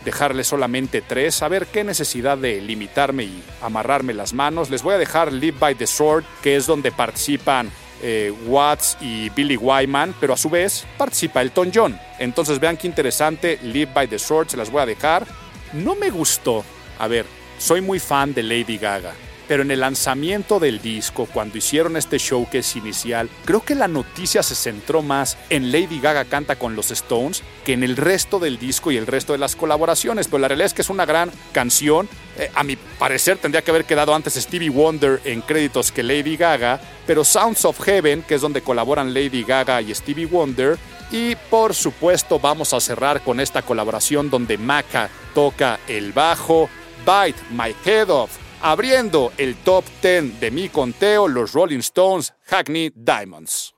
dejarle solamente tres. A ver qué necesidad de limitarme y amarrarme las manos. Les voy a dejar Live by the Sword, que es donde participan eh, Watts y Billy Wyman, pero a su vez participa Elton John. Entonces vean qué interesante, Live by the Sword, se las voy a dejar. No me gustó. A ver, soy muy fan de Lady Gaga. Pero en el lanzamiento del disco, cuando hicieron este showcase inicial, creo que la noticia se centró más en Lady Gaga canta con los Stones que en el resto del disco y el resto de las colaboraciones. Pero la realidad es que es una gran canción. Eh, a mi parecer tendría que haber quedado antes Stevie Wonder en créditos que Lady Gaga. Pero Sounds of Heaven, que es donde colaboran Lady Gaga y Stevie Wonder, y por supuesto vamos a cerrar con esta colaboración donde Maca toca el bajo, Bite My Head Off, abriendo el top 10 de mi conteo, los Rolling Stones Hackney Diamonds.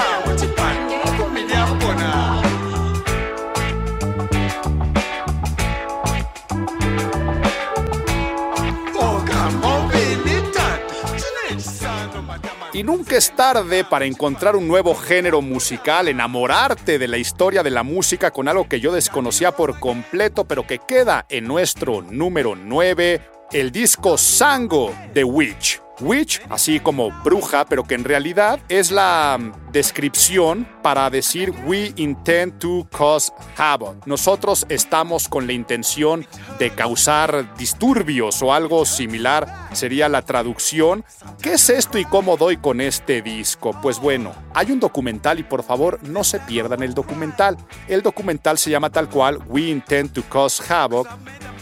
Y nunca es tarde para encontrar un nuevo género musical, enamorarte de la historia de la música con algo que yo desconocía por completo, pero que queda en nuestro número 9, el disco Sango de Witch. Witch, así como bruja, pero que en realidad es la mm, descripción para decir we intend to cause havoc. Nosotros estamos con la intención de causar disturbios o algo similar sería la traducción. ¿Qué es esto y cómo doy con este disco? Pues bueno, hay un documental y por favor no se pierdan el documental. El documental se llama tal cual We Intend to Cause Havoc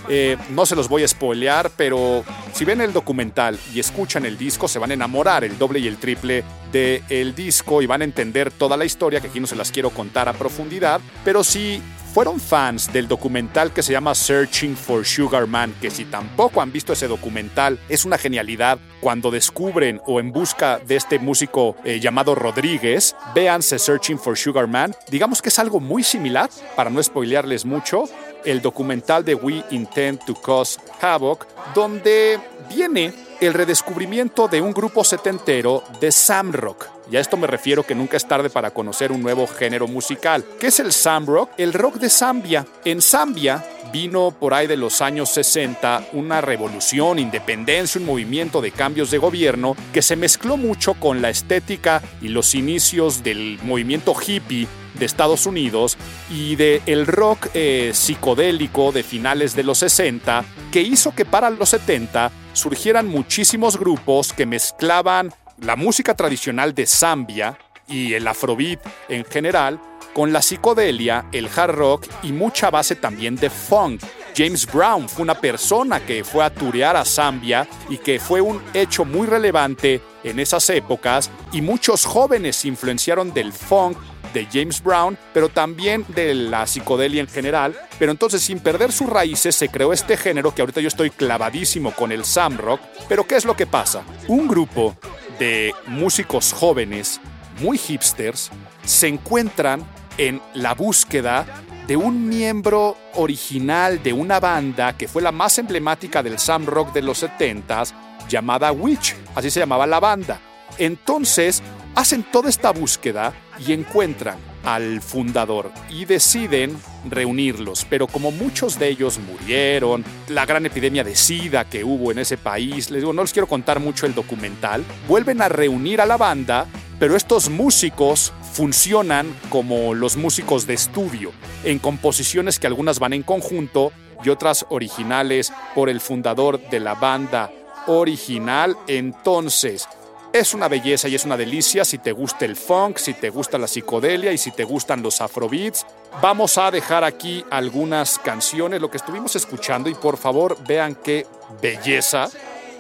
eh, no se los voy a spoilear, pero si ven el documental y escuchan el disco, se van a enamorar el doble y el triple del disco y van a entender toda la historia, que aquí no se las quiero contar a profundidad. Pero si fueron fans del documental que se llama Searching for Sugar Man, que si tampoco han visto ese documental, es una genialidad cuando descubren o en busca de este músico eh, llamado Rodríguez, véanse Searching for Sugar Man. Digamos que es algo muy similar, para no spoilearles mucho, el documental de We Intend to Cause Havoc, donde viene el redescubrimiento de un grupo setentero de Sam Rock. Y a esto me refiero que nunca es tarde para conocer un nuevo género musical. ¿Qué es el Sam Rock? El rock de Zambia. En Zambia vino por ahí de los años 60 una revolución, independencia, un movimiento de cambios de gobierno que se mezcló mucho con la estética y los inicios del movimiento hippie de Estados Unidos y del el rock eh, psicodélico de finales de los 60 que hizo que para los 70 surgieran muchísimos grupos que mezclaban la música tradicional de Zambia y el afrobeat en general con la psicodelia, el hard rock y mucha base también de funk. James Brown fue una persona que fue a turear a Zambia y que fue un hecho muy relevante en esas épocas y muchos jóvenes se influenciaron del funk de James Brown, pero también de la psicodelia en general. Pero entonces, sin perder sus raíces, se creó este género que ahorita yo estoy clavadísimo con el Sam Rock. Pero ¿qué es lo que pasa? Un grupo de músicos jóvenes, muy hipsters, se encuentran en la búsqueda de un miembro original de una banda que fue la más emblemática del Sam Rock de los 70s, llamada Witch, así se llamaba la banda. Entonces, hacen toda esta búsqueda y encuentran al fundador y deciden reunirlos, pero como muchos de ellos murieron, la gran epidemia de SIDA que hubo en ese país, les digo, no les quiero contar mucho el documental, vuelven a reunir a la banda, pero estos músicos funcionan como los músicos de estudio, en composiciones que algunas van en conjunto y otras originales por el fundador de la banda original. Entonces, es una belleza y es una delicia si te gusta el funk, si te gusta la psicodelia y si te gustan los afrobeats. Vamos a dejar aquí algunas canciones, lo que estuvimos escuchando y por favor vean qué belleza.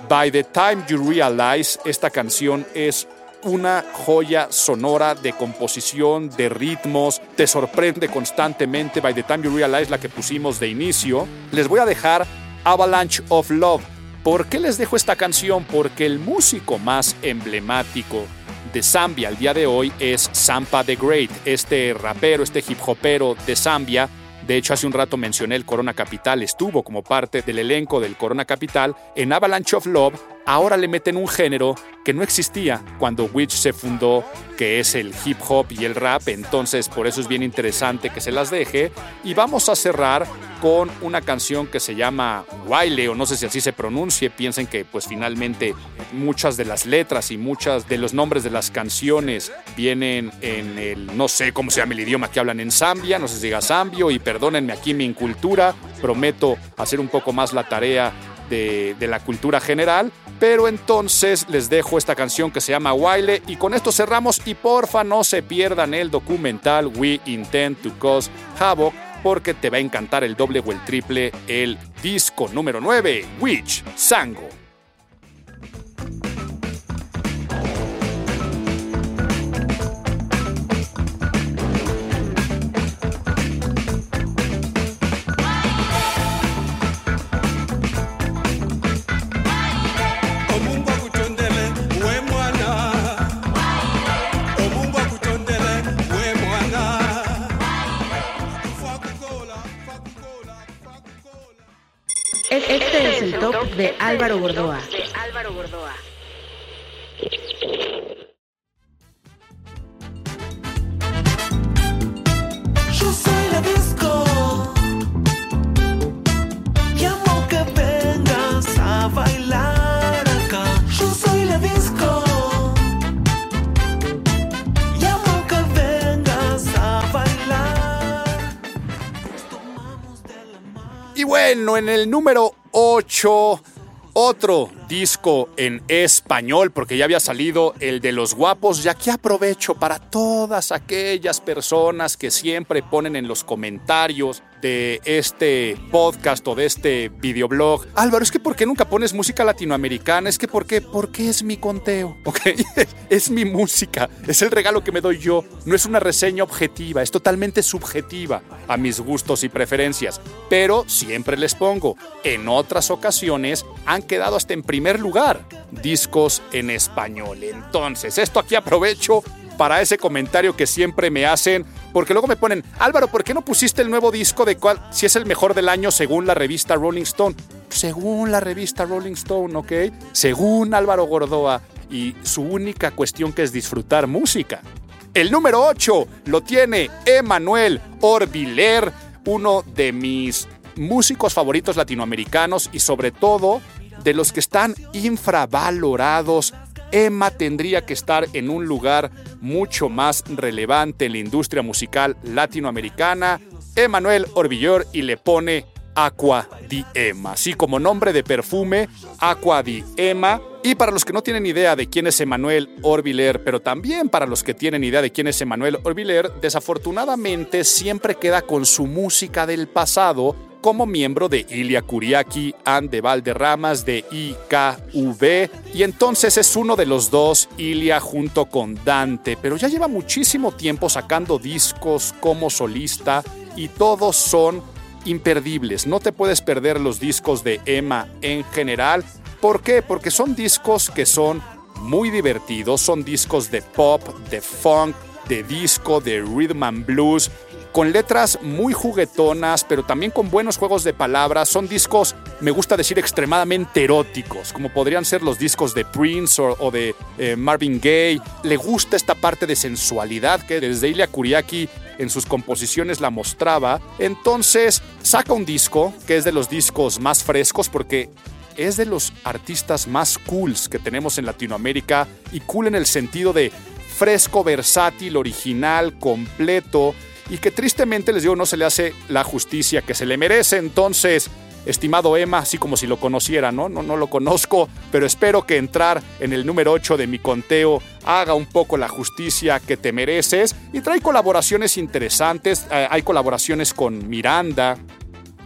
By the time you realize, esta canción es una joya sonora de composición, de ritmos, te sorprende constantemente. By the time you realize, la que pusimos de inicio. Les voy a dejar Avalanche of Love. ¿Por qué les dejo esta canción? Porque el músico más emblemático de Zambia al día de hoy es Sampa the Great, este rapero, este hip hopero de Zambia. De hecho, hace un rato mencioné el Corona Capital, estuvo como parte del elenco del Corona Capital. En Avalanche of Love, ahora le meten un género que no existía cuando Witch se fundó, que es el hip hop y el rap. Entonces, por eso es bien interesante que se las deje. Y vamos a cerrar con una canción que se llama Wiley, o no sé si así se pronuncie. Piensen que, pues, finalmente muchas de las letras y muchas de los nombres de las canciones vienen en el, no sé cómo se llama el idioma que hablan en Zambia, no sé si diga Zambio, y perdónenme aquí mi incultura. Prometo hacer un poco más la tarea de, la cultura general. Pero entonces les dejo esta canción que se llama Wiley y con esto cerramos y porfa no se pierdan el documental We Intend to Cause Havoc porque te va a encantar el doble o el triple, el disco número 9, Witch Sango. de Álvaro Gordoa. Yo soy la disco. Llamo que vengas a bailar acá. Yo soy la disco. Llamo que vengas a bailar. Tomamos de la mano. Y bueno, en el número 8, otro disco en español, porque ya había salido el de los guapos, ya que aprovecho para todas aquellas personas que siempre ponen en los comentarios de este podcast o de este videoblog. Álvaro, es que ¿por qué nunca pones música latinoamericana? Es que ¿por qué? Porque es mi conteo, ¿ok? es mi música, es el regalo que me doy yo. No es una reseña objetiva, es totalmente subjetiva a mis gustos y preferencias. Pero siempre les pongo, en otras ocasiones han quedado hasta en primer lugar discos en español. Entonces, esto aquí aprovecho para ese comentario que siempre me hacen, porque luego me ponen, Álvaro, ¿por qué no pusiste el nuevo disco de cuál, si es el mejor del año según la revista Rolling Stone? Según la revista Rolling Stone, ¿ok? Según Álvaro Gordoa y su única cuestión que es disfrutar música. El número 8 lo tiene Emanuel Orbiler, uno de mis músicos favoritos latinoamericanos y sobre todo de los que están infravalorados. Emma tendría que estar en un lugar mucho más relevante en la industria musical latinoamericana. Emanuel Orbillor y le pone Aqua di Emma, así como nombre de perfume, Aqua di Emma. Y para los que no tienen idea de quién es Emanuel Orbiler, pero también para los que tienen idea de quién es Emanuel Orbiler, desafortunadamente siempre queda con su música del pasado como miembro de Ilia Kuriaki and de Valderramas de IKV y entonces es uno de los dos Ilia junto con Dante, pero ya lleva muchísimo tiempo sacando discos como solista y todos son imperdibles. No te puedes perder los discos de Emma en general. ¿Por qué? Porque son discos que son muy divertidos, son discos de pop, de funk, de disco, de rhythm and blues, con letras muy juguetonas, pero también con buenos juegos de palabras. Son discos, me gusta decir, extremadamente eróticos, como podrían ser los discos de Prince o, de eh, Marvin Gaye. Le gusta esta parte de sensualidad que desde Ilya Kuriaki en sus composiciones la mostraba. Entonces saca un disco que es de los discos más frescos porque es de los artistas más cools que tenemos en Latinoamérica y cool en el sentido de fresco, versátil, original, completo y que tristemente les digo no se le hace la justicia que se le merece. Entonces, estimado Emma, así como si lo conociera, ¿no? No, no lo conozco, pero espero que entrar en el número 8 de mi conteo haga un poco la justicia que te mereces y trae colaboraciones interesantes. Eh, hay colaboraciones con Miranda,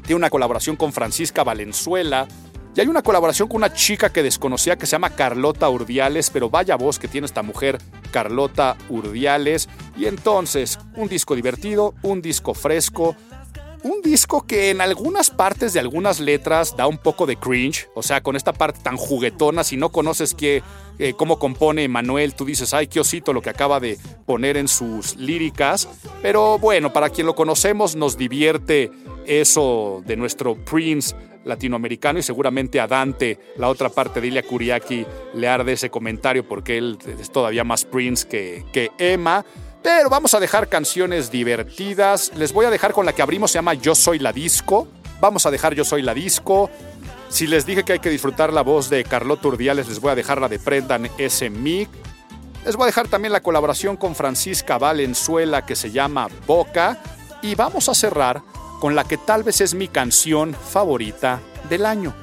tiene una colaboración con Francisca Valenzuela. Y hay una colaboración con una chica que desconocía que se llama Carlota Urdiales, pero vaya voz que tiene esta mujer, Carlota Urdiales. Y entonces, un disco divertido, un disco fresco, un disco que en algunas partes de algunas letras da un poco de cringe, o sea, con esta parte tan juguetona, si no conoces eh, cómo compone Manuel, tú dices, ay, qué osito lo que acaba de poner en sus líricas, pero bueno, para quien lo conocemos nos divierte eso de nuestro Prince latinoamericano y seguramente a Dante, la otra parte de Ilya Kuriaki, le arde ese comentario porque él es todavía más Prince que, que Emma. Pero vamos a dejar canciones divertidas. Les voy a dejar con la que abrimos, se llama Yo Soy la Disco. Vamos a dejar Yo Soy la Disco. Si les dije que hay que disfrutar la voz de Carlota Urdiales, les voy a dejar la de Prendan S. Mick. Les voy a dejar también la colaboración con Francisca Valenzuela que se llama Boca. Y vamos a cerrar con la que tal vez es mi canción favorita del año.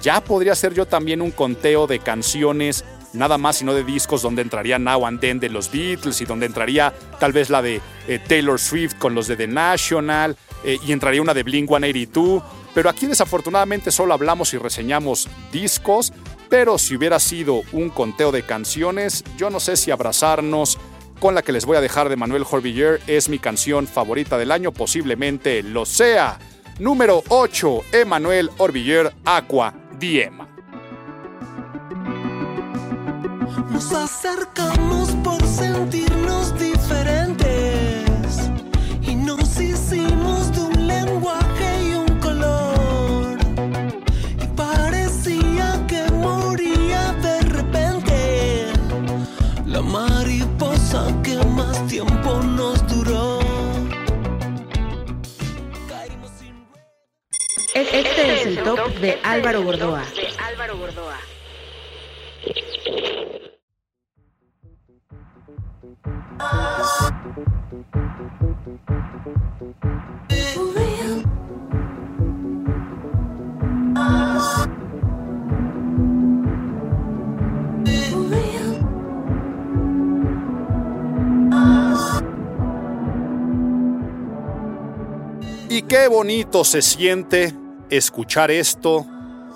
Ya podría ser yo también un conteo de canciones, nada más sino de discos donde entraría Now and Then de los Beatles y donde entraría tal vez la de eh, Taylor Swift con los de The National eh, y entraría una de Blink 182. Pero aquí desafortunadamente solo hablamos y reseñamos discos. Pero si hubiera sido un conteo de canciones, yo no sé si abrazarnos con la que les voy a dejar de Manuel Horviller es mi canción favorita del año, posiblemente lo sea. Número 8, Emanuel Orviller, Aqua Diema. Nos acercamos por sentirnos diferentes y nos hicimos de un lenguaje y un color. Y parecía que moría de repente la mariposa que más tiempo nos duró. Caímos sin Este es el top de Álvaro Gordoa. Y qué bonito se siente escuchar esto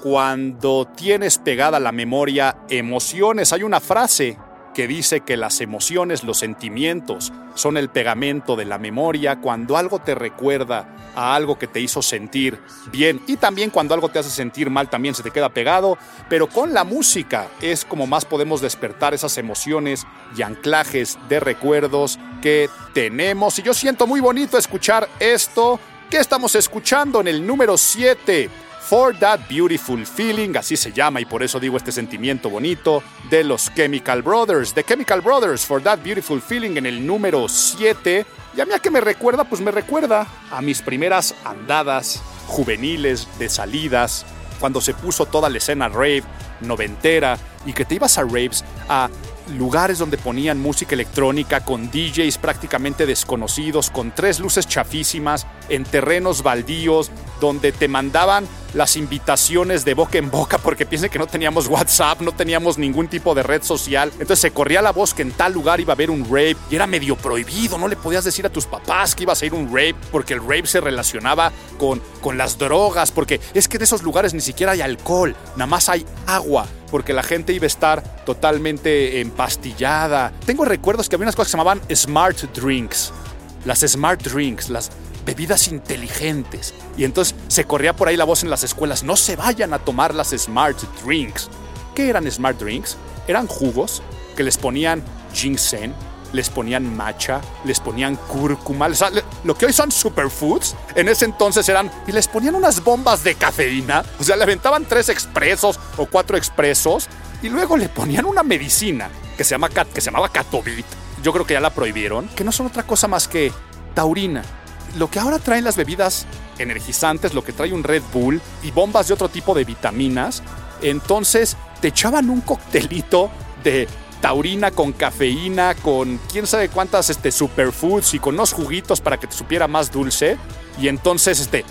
cuando tienes pegada la memoria emociones. Hay una frase que dice que las emociones, los sentimientos, son el pegamento de la memoria cuando algo te recuerda a algo que te hizo sentir bien. Y también cuando algo te hace sentir mal también se te queda pegado, pero con la música es como más podemos despertar esas emociones y anclajes de recuerdos que tenemos. Y yo siento muy bonito escuchar esto que estamos escuchando en el número 7. For That Beautiful Feeling, así se llama y por eso digo este sentimiento bonito de los Chemical Brothers. The Chemical Brothers, For That Beautiful Feeling en el número 7. Y a mí a que me recuerda, pues me recuerda a mis primeras andadas juveniles de salidas, cuando se puso toda la escena rave noventera y que te ibas a raves a lugares donde ponían música electrónica con DJs prácticamente desconocidos, con tres luces chafísimas, en terrenos baldíos, donde te mandaban las invitaciones de boca en boca porque piensen que no teníamos WhatsApp, no teníamos ningún tipo de red social. Entonces se corría la voz que en tal lugar iba a haber un rave y era medio prohibido, no le podías decir a tus papás que ibas a ir un rave porque el rave se relacionaba con, con las drogas, porque es que en esos lugares ni siquiera hay alcohol, nada más hay agua porque la gente iba a estar totalmente empastillada. Tengo recuerdos que había unas cosas que se llamaban smart drinks. Las smart drinks, las bebidas inteligentes. Y entonces se corría por ahí la voz en las escuelas, no se vayan a tomar las smart drinks. ¿Qué eran smart drinks? Eran jugos que les ponían ginseng, les ponían matcha, les ponían cúrcuma, o lo que hoy son superfoods, en ese entonces eran, y les ponían unas bombas de cafeína, o sea, le aventaban tres expresos o cuatro expresos, y luego le ponían una medicina que se, llama, que se llamaba Catobit, yo creo que ya la prohibieron, que no son otra cosa más que taurina. Lo que ahora traen las bebidas energizantes, lo que trae un Red Bull y bombas de otro tipo de vitaminas, entonces te echaban un coctelito de taurina con cafeína, con quién sabe cuántas este, superfoods y con unos juguitos para que te supiera más dulce. Y entonces, este,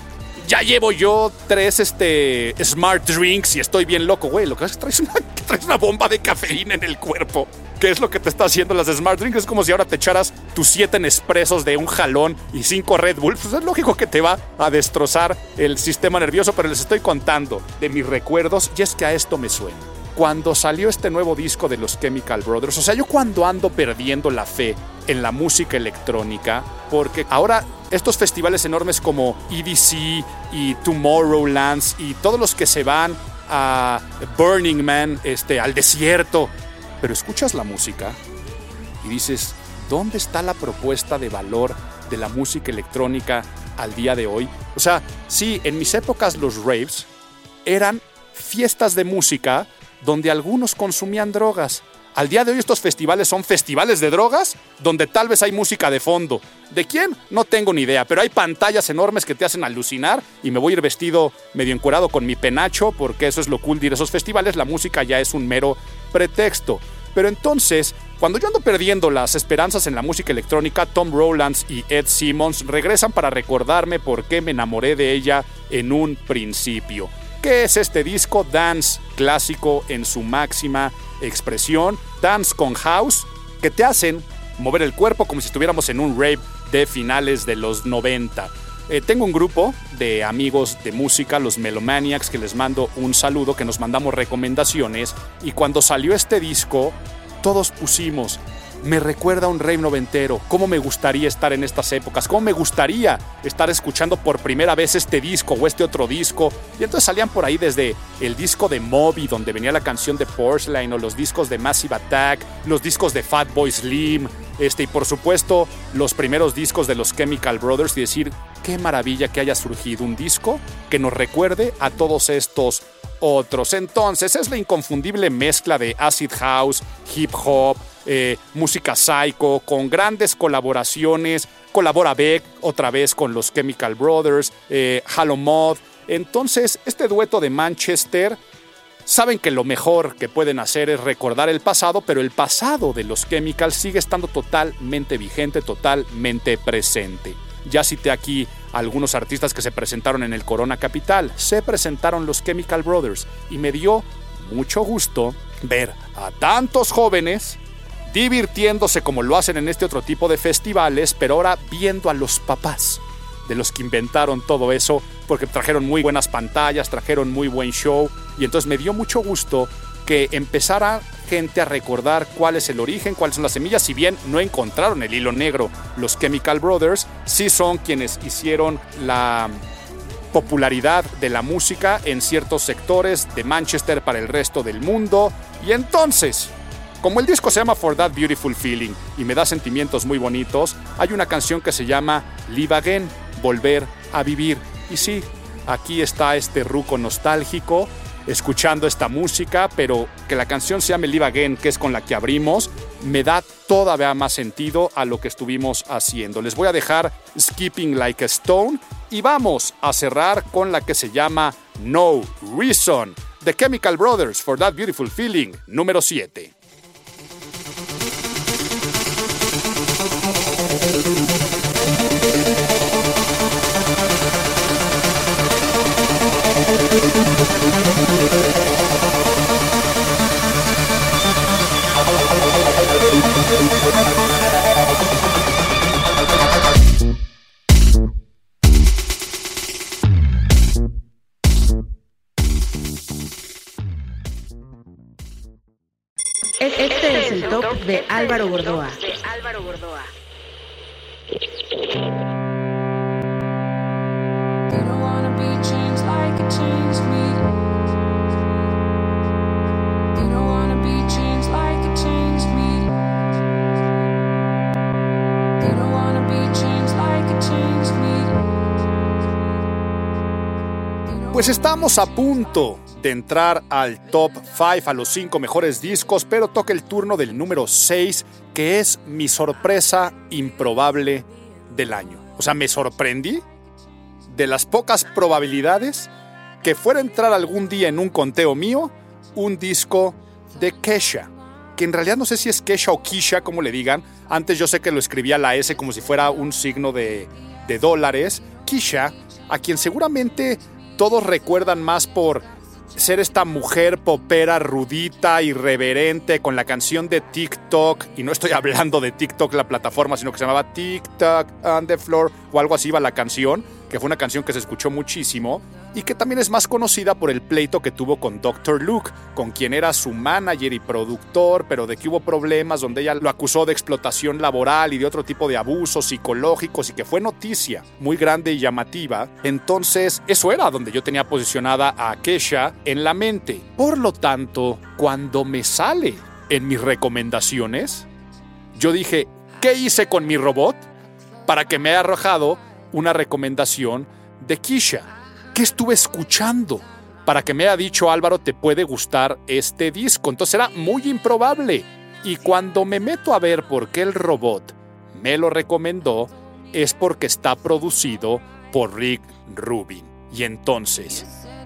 ya llevo yo tres este, smart drinks y estoy bien loco, güey. Lo que pasa es que traes una, bomba de cafeína en el cuerpo. ¿Qué es lo que te está haciendo las smart drinks? Es como si ahora te echaras tus siete expresos de un jalón y cinco Red Bull. Pues es lógico que te va a destrozar el sistema nervioso, pero les estoy contando de mis recuerdos y es que a esto me suena cuando salió este nuevo disco de los Chemical Brothers. O sea, yo cuando ando perdiendo la fe en la música electrónica, porque ahora estos festivales enormes como EDC y Tomorrowlands y todos los que se van a Burning Man, este, al desierto, pero escuchas la música y dices, ¿dónde está la propuesta de valor de la música electrónica al día de hoy? O sea, sí, en mis épocas los raves eran fiestas de música donde algunos consumían drogas. Al día de hoy estos festivales son festivales de drogas donde tal vez hay música de fondo. ¿De quién? No tengo ni idea, pero hay pantallas enormes que te hacen alucinar y me voy a ir vestido medio encuerado con mi penacho porque eso es lo cool de ir a esos festivales, la música ya es un mero pretexto. Pero entonces, cuando yo ando perdiendo las esperanzas en la música electrónica, Tom Rowlands y Ed Simmons regresan para recordarme por qué me enamoré de ella en un principio. ¿Qué es este disco? Dance clásico en su máxima expresión. Dance con house que te hacen mover el cuerpo como si estuviéramos en un rave de finales de los 90. Eh, tengo un grupo de amigos de música, los Melomaniacs, que les mando un saludo, que nos mandamos recomendaciones. Y cuando salió este disco, todos pusimos, me recuerda a un rave noventero, cómo me gustaría estar en estas épocas, cómo me gustaría estar escuchando por primera vez este disco o este otro disco. Y entonces salían por ahí desde el disco de Moby, donde venía la canción de Porcelain, o los discos de Massive Attack, los discos de Fatboy Slim, este, y por supuesto los primeros discos de los Chemical Brothers y decir, qué maravilla que haya surgido un disco que nos recuerde a todos estos otros. Entonces es la inconfundible mezcla de acid house, hip hop, eh, música psycho, con grandes colaboraciones. Colabora Beck otra vez con los Chemical Brothers, eh, Halo Mod. Entonces, este dueto de Manchester saben que lo mejor que pueden hacer es recordar el pasado, pero el pasado de los Chemicals sigue estando totalmente vigente, totalmente presente. Ya cité aquí algunos artistas que se presentaron en el Corona Capital. Se presentaron los Chemical Brothers y me dio mucho gusto ver a tantos jóvenes divirtiéndose como lo hacen en este otro tipo de festivales, pero ahora viendo a los papás de los que inventaron todo eso, porque trajeron muy buenas pantallas, trajeron muy buen show, y entonces me dio mucho gusto que empezara gente a recordar cuál es el origen, cuáles son las semillas, si bien no encontraron el hilo negro, los Chemical Brothers sí son quienes hicieron la popularidad de la música en ciertos sectores de Manchester para el resto del mundo, y entonces como el disco se llama For That Beautiful Feeling y me da sentimientos muy bonitos, hay una canción que se llama Live Again, Volver a Vivir. Y sí, aquí está este ruco nostálgico escuchando esta música, pero que la canción se llame Live Again, que es con la que abrimos, me da todavía más sentido a lo que estuvimos haciendo. Les voy a dejar Skipping Like a Stone y vamos a cerrar con la que se llama No Reason. The Chemical Brothers for That Beautiful Feeling, número 7. It changed me. Pues estamos a punto de entrar al top 5, a los 5 mejores discos, pero toca el turno del número 6, que es mi sorpresa improbable del año. O sea, me sorprendí de las pocas probabilidades que fuera a entrar algún día en un conteo mío un disco de Kesha. Que en realidad no sé si es Kesha o Kisha, como le digan. Antes yo sé que lo escribía la S como si fuera un signo de, de dólares. Kisha, a quien seguramente todos recuerdan más por ser esta mujer popera rudita, irreverente, con la canción de TikTok, y no estoy hablando de TikTok la plataforma, sino que se llamaba TikTok on the floor, o algo así iba la canción, que fue una canción que se escuchó muchísimo, y que también es más conocida por el pleito que tuvo con Dr. Luke, con quien era su manager y productor, pero de que hubo problemas donde ella lo acusó de explotación laboral y de otro tipo de abusos psicológicos y que fue noticia muy grande y llamativa. Entonces, eso era donde yo tenía posicionada a Kesha en la mente. Por lo tanto, cuando me sale en mis recomendaciones, yo dije, ¿qué hice con mi robot? Para que me haya arrojado una recomendación de Kisha. ¿Qué estuve escuchando? Para que me haya dicho Álvaro, te puede gustar este disco. Entonces era muy improbable. Y cuando me meto a ver por qué el robot me lo recomendó, es porque está producido por Rick Rubin. Y entonces,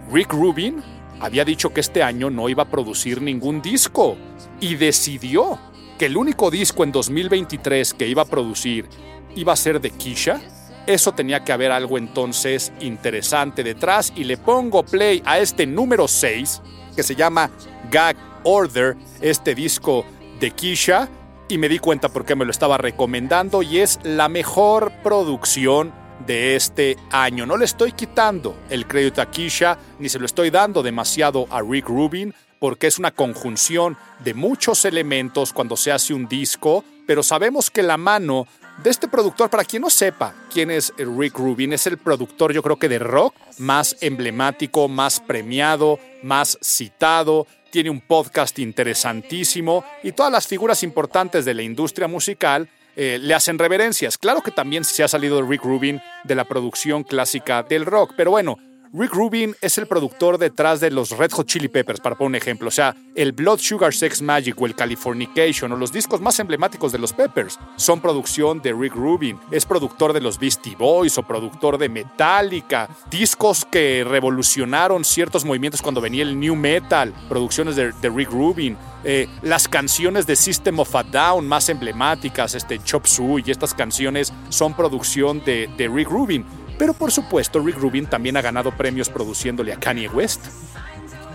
Rick Rubin había dicho que este año no iba a producir ningún disco. Y decidió que el único disco en 2023 que iba a producir iba a ser de Kisha eso tenía que haber algo entonces interesante detrás y le pongo play a este número 6 que se llama Gag Order, este disco de Kisha y me di cuenta por qué me lo estaba recomendando y es la mejor producción de este año. No le estoy quitando el crédito a Kisha ni se lo estoy dando demasiado a Rick Rubin porque es una conjunción de muchos elementos cuando se hace un disco, pero sabemos que la mano de este productor, para quien no sepa quién es Rick Rubin, es el productor yo creo que de rock más emblemático, más premiado, más citado, tiene un podcast interesantísimo y todas las figuras importantes de la industria musical eh, le hacen reverencias. Claro que también se ha salido Rick Rubin de la producción clásica del rock, pero bueno, Rick Rubin es el productor detrás de los Red Hot Chili Peppers, para poner un ejemplo. O sea, el Blood Sugar Sex Magic o el Californication o los discos más emblemáticos de los Peppers son producción de Rick Rubin. Es productor de los Beastie Boys o productor de Metallica. Discos que revolucionaron ciertos movimientos cuando venía el New Metal. Producciones de, Rick Rubin. Eh, las canciones de System of a Down más emblemáticas, este Chop Suey y estas canciones son producción de Rick Rubin. Pero por supuesto, Rick Rubin también ha ganado premios produciéndole a Kanye West,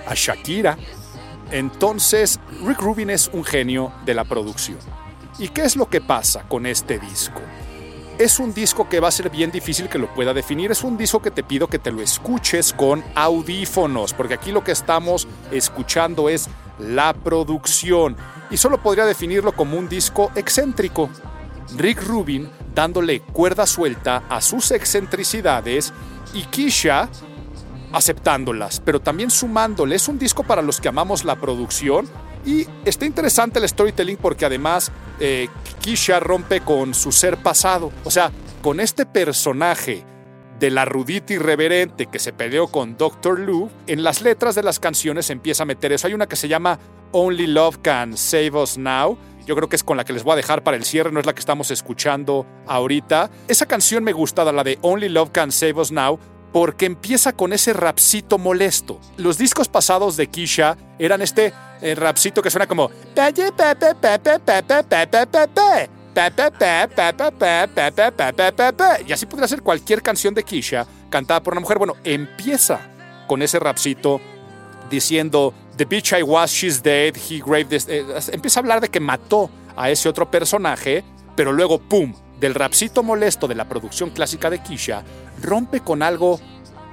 a Shakira. Entonces, Rick Rubin es un genio de la producción. ¿Y qué es lo que pasa con este disco? Es un disco que va a ser bien difícil que lo pueda definir. Es un disco que te pido que te lo escuches con audífonos, porque aquí lo que estamos escuchando es la producción. Y solo podría definirlo como un disco excéntrico. Rick Rubin dándole cuerda suelta a sus excentricidades y Kisha aceptándolas, pero también sumándole. Es un disco para los que amamos la producción y está interesante el storytelling porque además eh, Kisha rompe con su ser pasado. O sea, con este personaje de la rudita irreverente que se peleó con Dr. Lou, en las letras de las canciones empieza a meter eso. Hay una que se llama Only Love Can Save Us Now. Yo creo que es con la que les voy a dejar para el cierre, no es la que estamos escuchando ahorita. Esa canción me gusta, la de Only Love Can Save Us Now, porque empieza con ese rapcito molesto. Los discos pasados de Kisha eran este eh, rapcito que suena como y así podría ser cualquier canción de Kisha cantada por una mujer. Bueno, empieza con ese rapcito diciendo The bitch I was, she's dead, he graved this. eh, empieza a hablar de que mató a ese otro personaje, pero luego, ¡pum! Del rapcito molesto de la producción clásica de Kisha, rompe con algo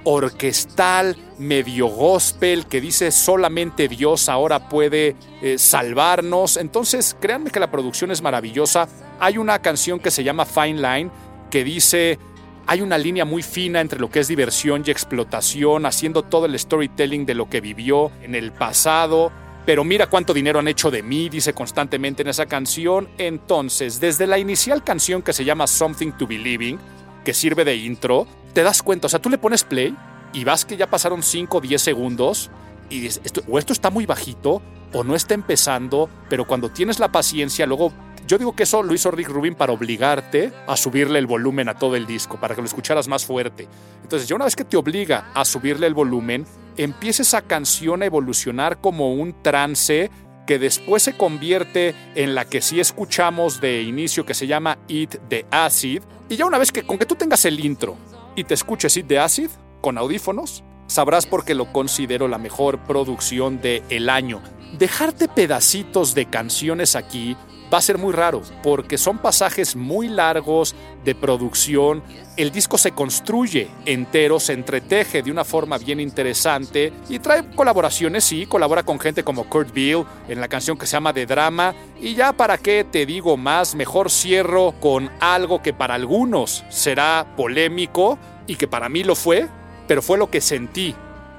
orquestal, medio gospel, que dice solamente Dios ahora puede eh, salvarnos. Entonces, créanme que la producción es maravillosa. Hay una canción que se llama Fine Line, que dice, hay una línea muy fina entre lo que es diversión y explotación, haciendo todo el storytelling de lo que vivió en el pasado. Pero mira cuánto dinero han hecho de mí, dice constantemente en esa canción. Entonces, desde la inicial canción que se llama Something to Believe in, que sirve de intro, te das cuenta, o sea, tú le pones play y vas que ya pasaron 5 o 10 segundos y dices, o esto está muy bajito o no está empezando, pero cuando tienes la paciencia, luego yo digo que eso lo hizo Rick Rubin para obligarte a subirle el volumen a todo el disco, para que lo escucharas más fuerte. Entonces, ya una vez que te obliga a subirle el volumen, empieza esa canción a evolucionar como un trance que después se convierte en la que sí escuchamos de inicio que se llama Eat the Acid. Y ya una vez que con que tú tengas el intro y te escuches Eat the Acid con audífonos, sabrás por qué lo considero la mejor producción del el año. Dejarte pedacitos de canciones aquí va a ser muy raro porque son pasajes muy largos de producción. El disco se construye entero, se entreteje de una forma bien interesante y trae colaboraciones, sí, colabora con gente como Kurt Bill en la canción que se llama The Drama. Y ya para qué te digo más, mejor cierro con algo que para algunos será polémico y que para mí lo fue, pero fue lo que sentí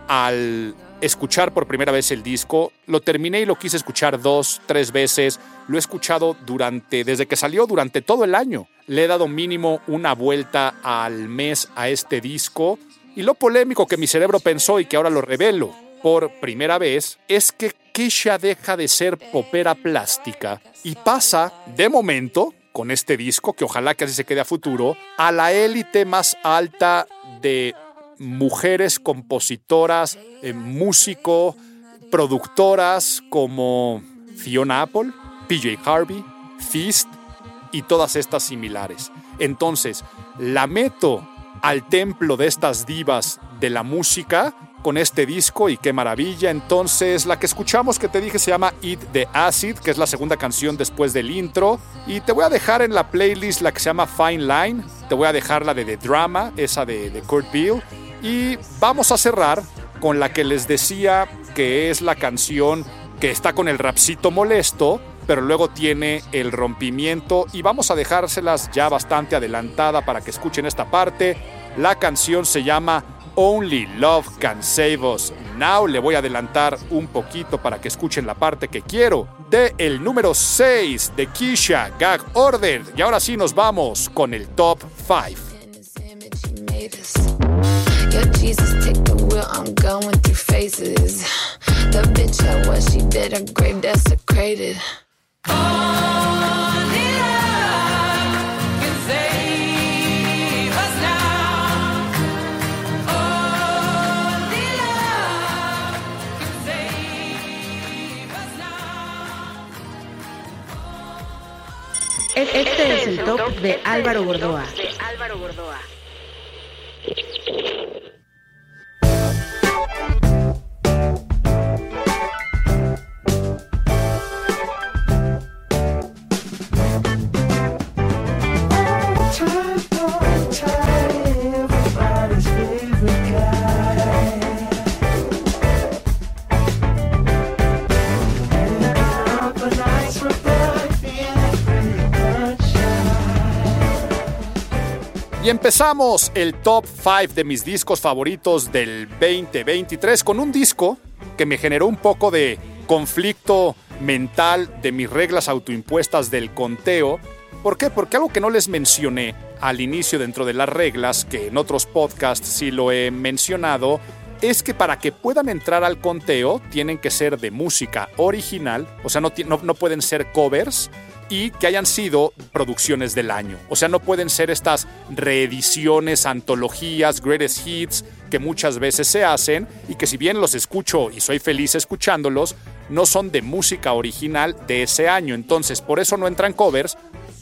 al escuchar por primera vez el disco. Lo terminé y lo quise escuchar dos, tres veces. Lo he escuchado durante, desde que salió, durante todo el año. Le he dado mínimo una vuelta al mes a este disco. Y lo polémico que mi cerebro pensó y que ahora lo revelo por primera vez es que Keisha deja de ser popera plástica y pasa, de momento, con este disco, que ojalá que así se quede a futuro, a la élite más alta de mujeres compositoras, eh, músico, productoras como Fiona Apple, PJ Harvey, Feast y todas estas similares. Entonces, la meto al templo de estas divas de la música con este disco y qué maravilla. Entonces, la que escuchamos que te dije se llama Eat the Acid, que es la segunda canción después del intro. Y te voy a dejar en la playlist la que se llama Fine Line. Te voy a dejar la de The Drama, esa de, de Kurt Bill. Y vamos a cerrar con la que les decía que es la canción que está con el rapcito molesto, pero luego tiene el rompimiento y vamos a dejárselas ya bastante adelantada para que escuchen esta parte. La canción se llama Only Love Can Save Us Now. Le voy a adelantar un poquito para que escuchen la parte que quiero de el número 6 de Kisha Gag Order. Y ahora sí nos vamos con el top 5. Este es el top de Álvaro Gordoa. Empezamos el top 5 de mis discos favoritos del 2023 con un disco que me generó un poco de conflicto mental de mis reglas autoimpuestas del conteo. ¿Por qué? Porque algo que no les mencioné al inicio dentro de las reglas, que en otros podcasts sí lo he mencionado, es que para que puedan entrar al conteo tienen que ser de música original, o sea, no, no- no pueden ser covers y que hayan sido producciones del año. O sea, no pueden ser estas reediciones, antologías, greatest hits que muchas veces se hacen y que si bien los escucho y soy feliz escuchándolos, no son de música original de ese año. Entonces, por eso no entran covers,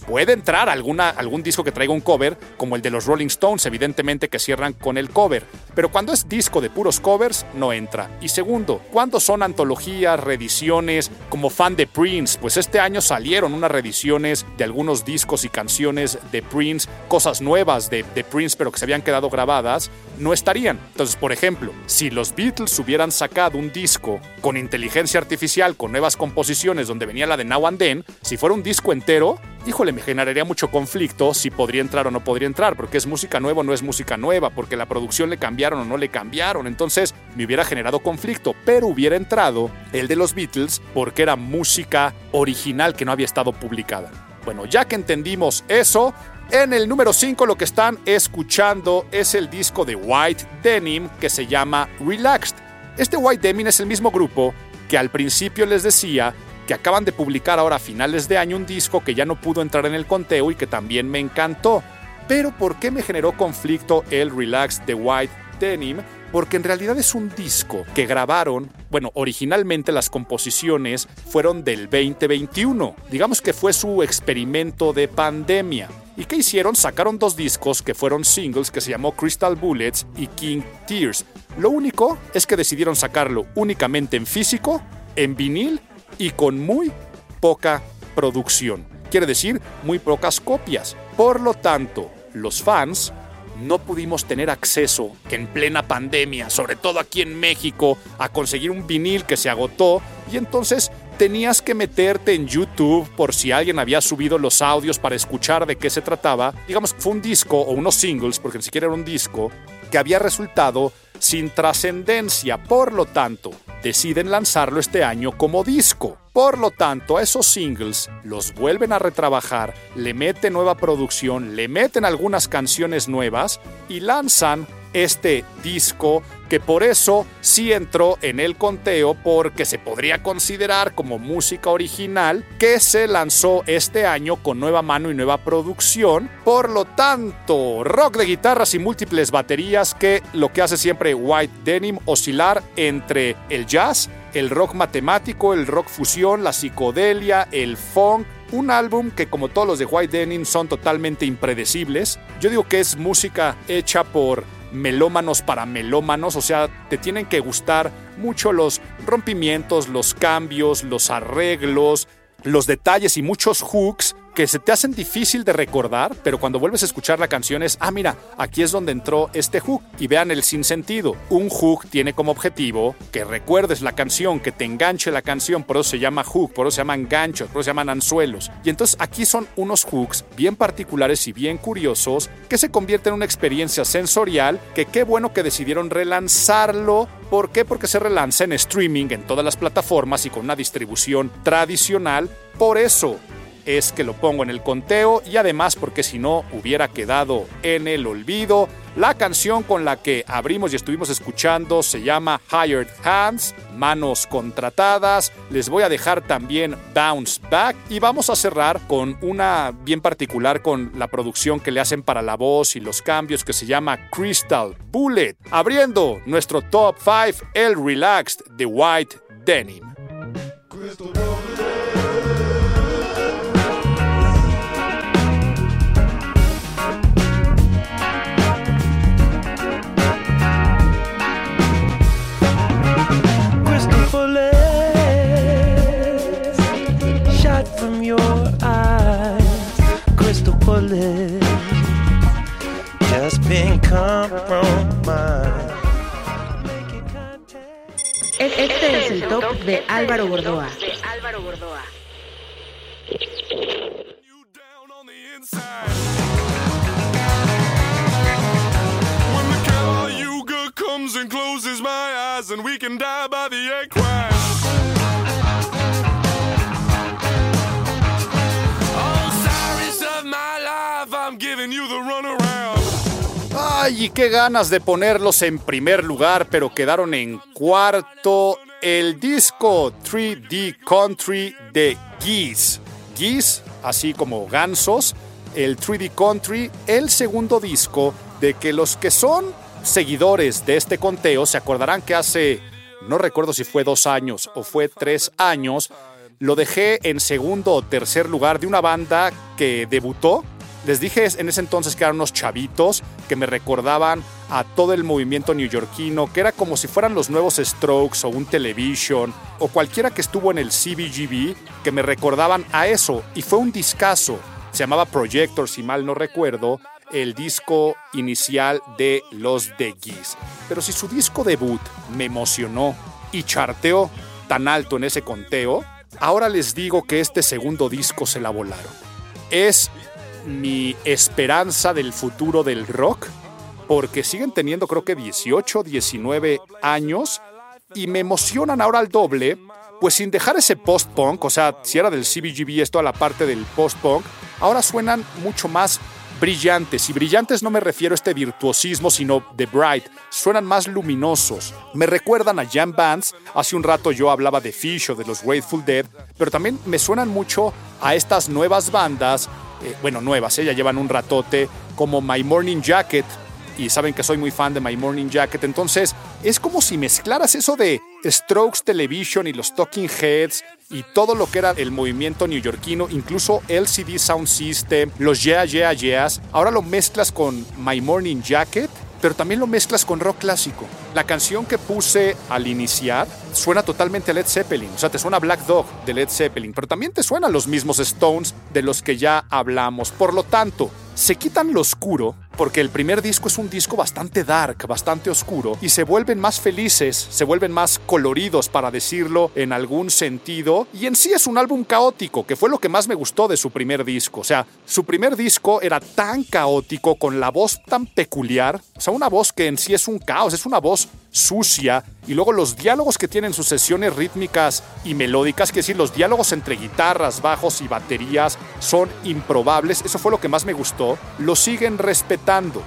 Puede entrar alguna, algún disco que traiga un cover, como el de los Rolling Stones, evidentemente que cierran con el cover. Pero cuando es disco de puros covers, no entra. Y segundo, cuando son antologías, reediciones, como fan de Prince, pues este año salieron unas reediciones de algunos discos y canciones de Prince, cosas nuevas de, de Prince, pero que se habían quedado grabadas, no estarían. Entonces, por ejemplo, si los Beatles hubieran sacado un disco con inteligencia artificial, con nuevas composiciones, donde venía la de Now and Then, si fuera un disco entero, híjole, me generaría mucho conflicto si podría entrar o no podría entrar, porque es música nueva o no es música nueva, porque la producción le cambiaron o no le cambiaron. Entonces me hubiera generado conflicto, pero hubiera entrado el de los Beatles porque era música original que no había estado publicada. Bueno, ya que entendimos eso, en el número 5 lo que están escuchando es el disco de White Denim que se llama Relaxed. Este White Denim es el mismo grupo que al principio les decía que acaban de publicar ahora a finales de año un disco que ya no pudo entrar en el conteo y que también me encantó. Pero ¿por qué me generó conflicto el Relax de White Denim? Porque en realidad es un disco que grabaron, bueno, originalmente las composiciones fueron del 2021. Digamos que fue su experimento de pandemia. ¿Y qué hicieron? Sacaron dos discos que fueron singles que se llamó Crystal Bullets y King Tears. Lo único es que decidieron sacarlo únicamente en físico, en vinil y con muy poca producción. Quiere decir, muy pocas copias. Por lo tanto, los fans no pudimos tener acceso en plena pandemia, sobre todo aquí en México, a conseguir un vinil que se agotó y entonces tenías que meterte en YouTube por si alguien había subido los audios para escuchar de qué se trataba. Digamos que fue un disco o unos singles, porque ni siquiera era un disco, que había resultado sin trascendencia. Por lo tanto, deciden lanzarlo este año como disco. Por lo tanto, a esos singles los vuelven a retrabajar, le meten nueva producción, le meten algunas canciones nuevas y lanzan este disco que por eso sí entró en el conteo porque se podría considerar como música original que se lanzó este año con nueva mano y nueva producción. Por lo tanto, rock de guitarras y múltiples baterías que lo que hace siempre White Denim oscilar entre el jazz, el rock matemático, el rock fusión, la psicodelia, el funk, un álbum que como todos los de White Denim son totalmente impredecibles. Yo digo que es música hecha por melómanos para melómanos, o sea, te tienen que gustar mucho los rompimientos, los cambios, los arreglos, los detalles y muchos hooks que se te hacen difícil de recordar, pero cuando vuelves a escuchar la canción es, ah, mira, aquí es donde entró este hook. Y vean el sinsentido. Un hook tiene como objetivo que recuerdes la canción, que te enganche la canción, por eso se llama hook, por eso se llaman ganchos, por eso se llaman anzuelos. Y entonces aquí son unos hooks bien particulares y bien curiosos que se convierten en una experiencia sensorial que qué bueno que decidieron relanzarlo. ¿Por qué? Porque se relanza en streaming en todas las plataformas y con una distribución tradicional. Por eso es que lo pongo en el conteo y además porque si no hubiera quedado en el olvido. La canción con la que abrimos y estuvimos escuchando se llama Hired Hands, Manos Contratadas. Les voy a dejar también Bounce Back y vamos a cerrar con una bien particular con la producción que le hacen para la voz y los cambios que se llama Crystal Bullet. Abriendo nuestro top 5, el Relaxed de White Denim. feeling just being compromised. Este es el top de Álvaro Bordoa. When the call you comes and closes my eyes, and we can die by the Ay, qué ganas de ponerlos en primer lugar, pero quedaron en cuarto. El disco 3D Country de Geese. Geese, así como gansos. El 3D Country, el segundo disco de que los que son seguidores de este conteo se acordarán que hace, no recuerdo si fue dos años o fue tres años, lo dejé en segundo o tercer lugar de una banda que debutó les dije en ese entonces que eran unos chavitos que me recordaban a todo el movimiento neoyorquino, que era como si fueran los nuevos Strokes o un Television o cualquiera que estuvo en el CBGB, que me recordaban a eso. Y fue un discazo. Se llamaba Projector, si mal no recuerdo, el disco inicial de los The Geese. Pero si su disco debut me emocionó y charteó tan alto en ese conteo, ahora les digo que este segundo disco se la volaron. Es mi esperanza del futuro del rock, porque siguen teniendo creo que 18, 19 años y me emocionan ahora al doble, pues sin dejar ese post-punk, o sea, si era del CBGB esto a la parte del post-punk, ahora suenan mucho más brillantes. Y brillantes no me refiero a este virtuosismo, sino de bright. Suenan más luminosos. Me recuerdan a jam bands. Hace un rato yo hablaba de Fish o de los Grateful Dead, pero también me suenan mucho a estas nuevas bandas, eh, bueno, nuevas, eh, ya llevan un ratote, como My Morning Jacket. Y saben que soy muy fan de My Morning Jacket. Entonces, es como si mezclaras eso de Strokes Television y los Talking Heads y todo lo que era el movimiento neoyorquino, incluso LCD Sound System, los Yeah Yeah Yeahs. Ahora lo mezclas con My Morning Jacket, pero también lo mezclas con rock clásico. La canción que puse al iniciar suena totalmente a Led Zeppelin, o sea, te suena Black Dog de Led Zeppelin, pero también te suenan los mismos Stones de los que ya hablamos. Por lo tanto, se quitan lo oscuro, porque el primer disco es un disco bastante dark, bastante oscuro, y se vuelven más felices, se vuelven más coloridos, para decirlo en algún sentido, y en sí es un álbum caótico, que fue lo que más me gustó de su primer disco. O sea, su primer disco era tan caótico, con la voz tan peculiar, o sea, una voz que en sí es un caos, es una voz sucia, y luego los diálogos que tienen sus sesiones rítmicas y melódicas, que decir, los diálogos entre guitarras, bajos y baterías son improbables, eso fue lo que más me gustó, lo siguen respetando.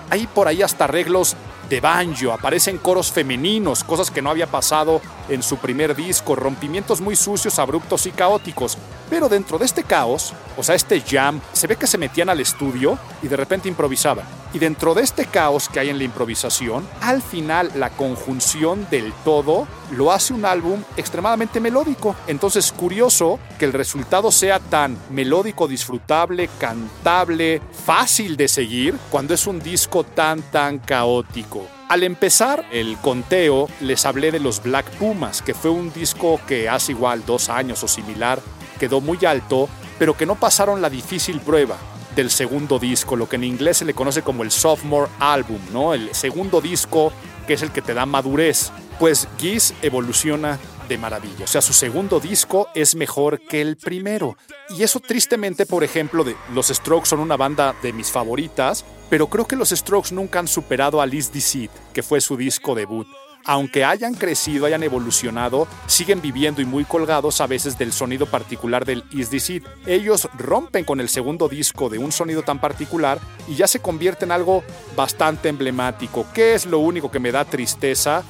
Hay por ahí hasta arreglos de banjo, aparecen coros femeninos, cosas que no había pasado en su primer disco, rompimientos muy sucios, abruptos y caóticos. Pero dentro de este caos, o sea, este jam, se ve que se metían al estudio y de repente improvisaban. Y dentro de este caos que hay en la improvisación, al final la conjunción del todo lo hace un álbum extremadamente melódico. Entonces, curioso que el resultado sea tan melódico, disfrutable, cantable, fácil de seguir, cuando es un disco tan, tan caótico. Al empezar el conteo, les hablé de los Black Pumas, que fue un disco que hace igual dos años o similar, quedó muy alto, pero que no pasaron la difícil prueba del segundo disco, lo que en inglés se le conoce como el sophomore album, ¿no? El segundo disco que es el que te da madurez. Pues Geese evoluciona de maravilla. O sea, su segundo disco es mejor que el primero. Y eso tristemente, por ejemplo, de los Strokes son una banda de mis favoritas, pero creo que los Strokes nunca han superado a Liz Deceit, que fue su disco debut. Aunque hayan crecido, hayan evolucionado, siguen viviendo y muy colgados a veces del sonido particular del Is This It. Ellos rompen con el segundo disco de un sonido tan particular y ya se convierte en algo bastante emblemático. ¿Qué es lo único que me da tristeza?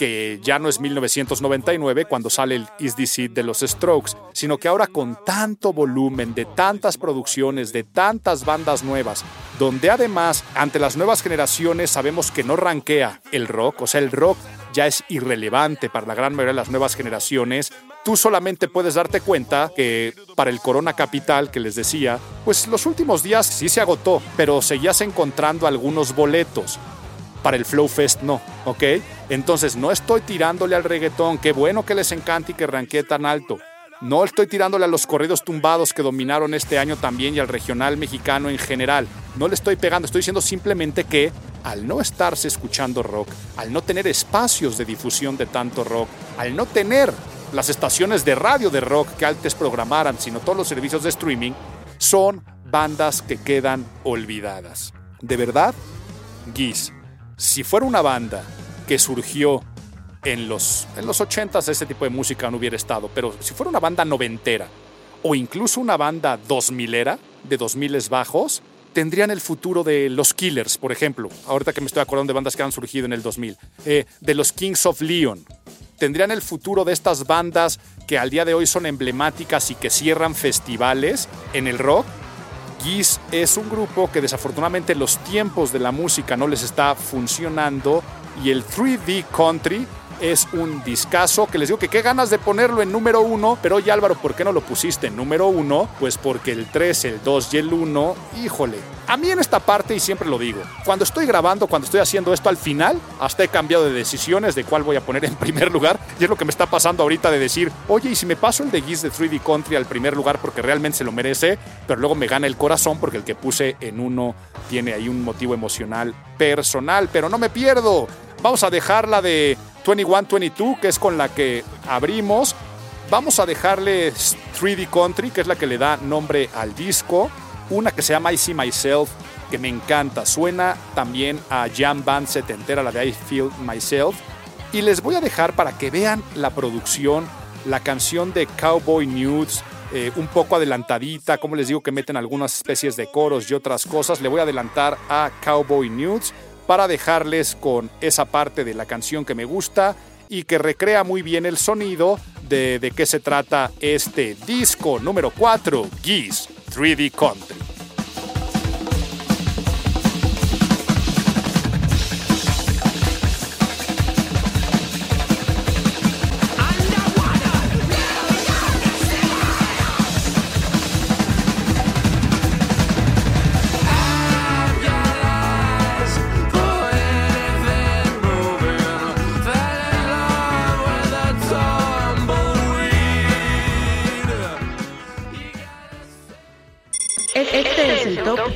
Que ya no es 1999 cuando sale el Is This It de los Strokes, sino que ahora con tanto volumen, de tantas producciones, de tantas bandas nuevas, donde además ante las nuevas generaciones sabemos que no rankea el rock, o sea, el rock ya es irrelevante para la gran mayoría de las nuevas generaciones, tú solamente puedes darte cuenta que para el Corona Capital que les decía, pues los últimos días sí se agotó, pero seguías encontrando algunos boletos. Para el Flow Fest no, ¿ok? Entonces no estoy tirándole al reggaetón, qué bueno que les encante y que ranquee tan alto. No estoy tirándole a los corridos tumbados que dominaron este año también y al regional mexicano en general. No le estoy pegando, estoy diciendo simplemente que al no estarse escuchando rock, al no tener espacios de difusión de tanto rock, al no tener las estaciones de radio de rock que antes programaran, sino todos los servicios de streaming, son bandas que quedan olvidadas. De verdad, Geese, si fuera una banda que surgió en los, en los 80s ese tipo de música no hubiera estado, pero si fuera una banda noventera o incluso una banda 2000era, de 2000 bajos, tendrían el futuro de los Killers, por ejemplo. Ahorita que me estoy acordando de bandas que han surgido en el 2000. Eh, de los Kings of Leon. Tendrían el futuro de estas bandas que al día de hoy son emblemáticas y que cierran festivales en el rock. Geese es un grupo que desafortunadamente los tiempos de la música no les está funcionando y el 3D Country es un discazo que les digo que qué ganas de ponerlo en número uno, pero oye Álvaro, ¿por qué no lo pusiste en número uno? Pues porque el 3, el 2 y el 1, híjole, a mí en esta parte, y siempre lo digo, cuando estoy grabando, cuando estoy haciendo esto al final, hasta he cambiado de decisiones de cuál voy a poner en primer lugar, y es lo que me está pasando ahorita de decir, oye, y si me paso el de Geese de 3D Country al primer lugar porque realmente se lo merece, pero luego me gana el corazón porque el que puse en uno tiene ahí un motivo emocional personal, pero no me pierdo. Vamos a dejarla de 21-22, que es con la que abrimos. Vamos a dejarle 3D Country, que es la que le da nombre al disco. Una que se llama I See Myself, que me encanta. Suena también a Jam Band setentera, la de I Feel Myself. Y les voy a dejar para que vean la producción, la canción de Cowboy Nudes, eh, un poco adelantadita, como les digo que meten algunas especies de coros y otras cosas. Le voy a adelantar a Cowboy Nudes para dejarles con esa parte de la canción que me gusta y que recrea muy bien el sonido de, de qué se trata este disco número 4, Geese 3D Country.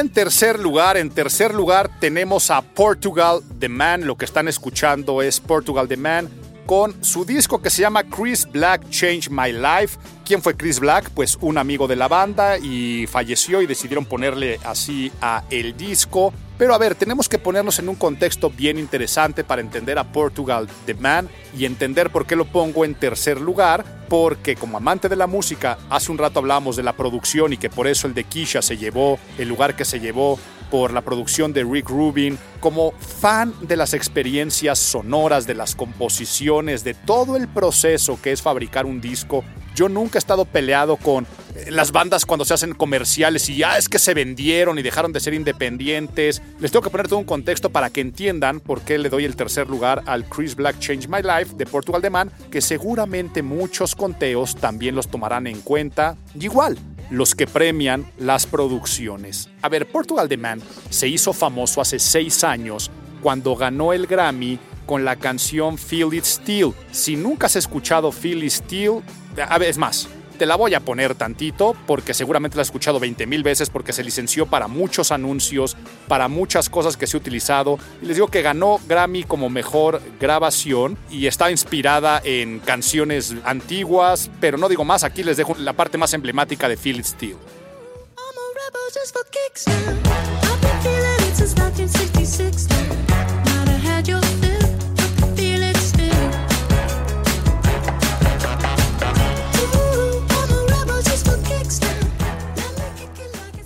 en tercer lugar, en tercer lugar tenemos a Portugal The Man. Lo que están escuchando es Portugal The Man con su disco que se llama Chris Black Change My Life. ¿Quién fue Chris Black? Pues un amigo de la banda y falleció y decidieron ponerle así a el disco. Pero a ver, tenemos que ponernos en un contexto bien interesante para entender a Portugal The Man y entender por qué lo pongo en tercer lugar. Porque como amante de la música, hace un rato hablábamos de la producción y que por eso el de Kisha se llevó el lugar que se llevó por la producción de Rick Rubin, como fan de las experiencias sonoras, de las composiciones, de todo el proceso que es fabricar un disco. Yo nunca he estado peleado con las bandas cuando se hacen comerciales y ya es que se vendieron y dejaron de ser independientes. Les tengo que poner todo un contexto para que entiendan por qué le doy el tercer lugar al Chris Black Change My Life de Portugal The Man, que seguramente muchos conteos también los tomarán en cuenta. Igual, los que premian las producciones. A ver, Portugal The Man se hizo famoso hace seis años cuando ganó el Grammy con la canción Feel It Still. Si nunca has escuchado Feel It Still, a ver, es más, te la voy a poner tantito porque seguramente la has escuchado 20 mil veces porque se licenció para muchos anuncios, para muchas cosas que se ha utilizado. Y les digo que ganó Grammy como mejor grabación y está inspirada en canciones antiguas, pero no digo más, aquí les dejo la parte más emblemática de Feel It Still. I'm a rebel just for kicks now. I've been feeling it since 1966 now.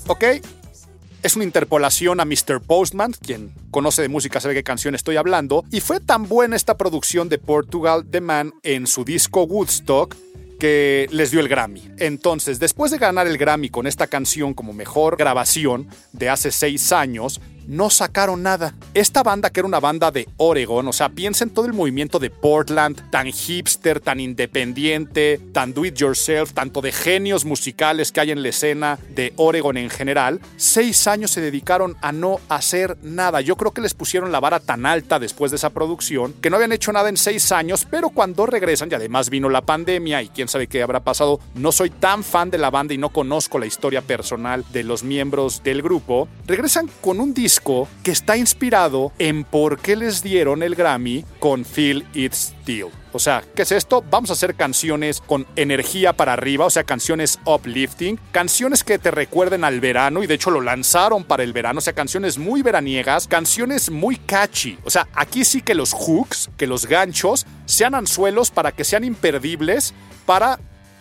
¿Ok? Es una interpolación a Mr. Postman, quien conoce de música sabe qué canción estoy hablando, y fue tan buena esta producción de Portugal The Man en su disco Woodstock que les dio el Grammy. Entonces, después de ganar el Grammy con esta canción como mejor grabación de hace seis años, no sacaron nada. Esta banda, que era una banda de Oregon, o sea, piensa en todo el movimiento de Portland, tan hipster, tan independiente, tan do it yourself, tanto de genios musicales que hay en la escena de Oregon en general. Seis años se dedicaron a no hacer nada. Yo creo que les pusieron la vara tan alta después de esa producción que no habían hecho nada en seis años, pero cuando regresan, y además vino la pandemia y quién sabe qué habrá pasado, no soy tan fan de la banda y no conozco la historia personal de los miembros del grupo, regresan con un disco que está inspirado en por qué les dieron el Grammy con Feel It Still. O sea, ¿qué es esto? Vamos a hacer canciones con energía para arriba, o sea, canciones uplifting, canciones que te recuerden al verano y de hecho lo lanzaron para el verano, o sea, canciones muy veraniegas, canciones muy catchy. O sea, aquí sí que los hooks, que los ganchos sean anzuelos para que sean imperdibles para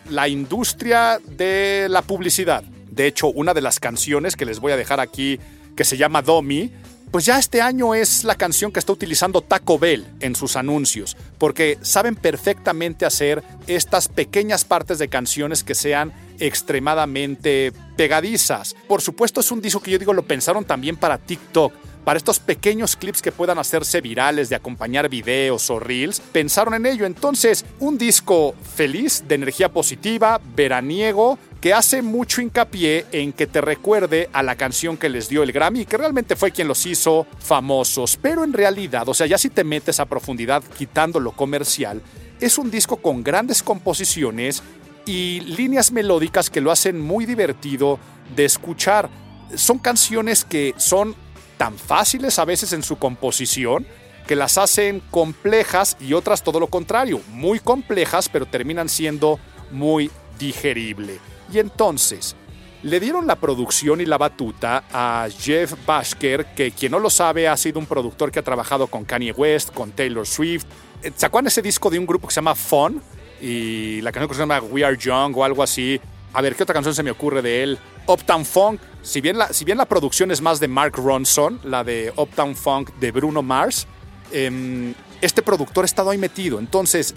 la industria de la publicidad. De hecho, una de las canciones que les voy a dejar aquí, que se llama Domi, pues ya este año es la canción que está utilizando Taco Bell en sus anuncios, porque saben perfectamente hacer estas pequeñas partes de canciones que sean extremadamente pegadizas. Por supuesto es un disco que yo digo lo pensaron también para TikTok. Para estos pequeños clips que puedan hacerse virales de acompañar videos o reels, pensaron en ello. Entonces, un disco feliz, de energía positiva, veraniego, que hace mucho hincapié en que te recuerde a la canción que les dio el Grammy, que realmente fue quien los hizo famosos. Pero en realidad, o sea, ya si te metes a profundidad quitando lo comercial, es un disco con grandes composiciones y líneas melódicas que lo hacen muy divertido de escuchar. Son canciones que son tan fáciles a veces en su composición que las hacen complejas y otras todo lo contrario, muy complejas pero terminan siendo muy digerible. Y entonces, le dieron la producción y la batuta a Jeff Bashker, que quien no lo sabe ha sido un productor que ha trabajado con Kanye West, con Taylor Swift. Eh, ¿Se ese disco de un grupo que se llama Fun? Y la canción que se llama We Are Young o algo así. A ver, ¿qué otra canción se me ocurre de él? Uptown Funk. Si bien la, si bien la producción es más de Mark Ronson, la de Uptown Funk de Bruno Mars, em, este productor ha estado ahí metido. Entonces,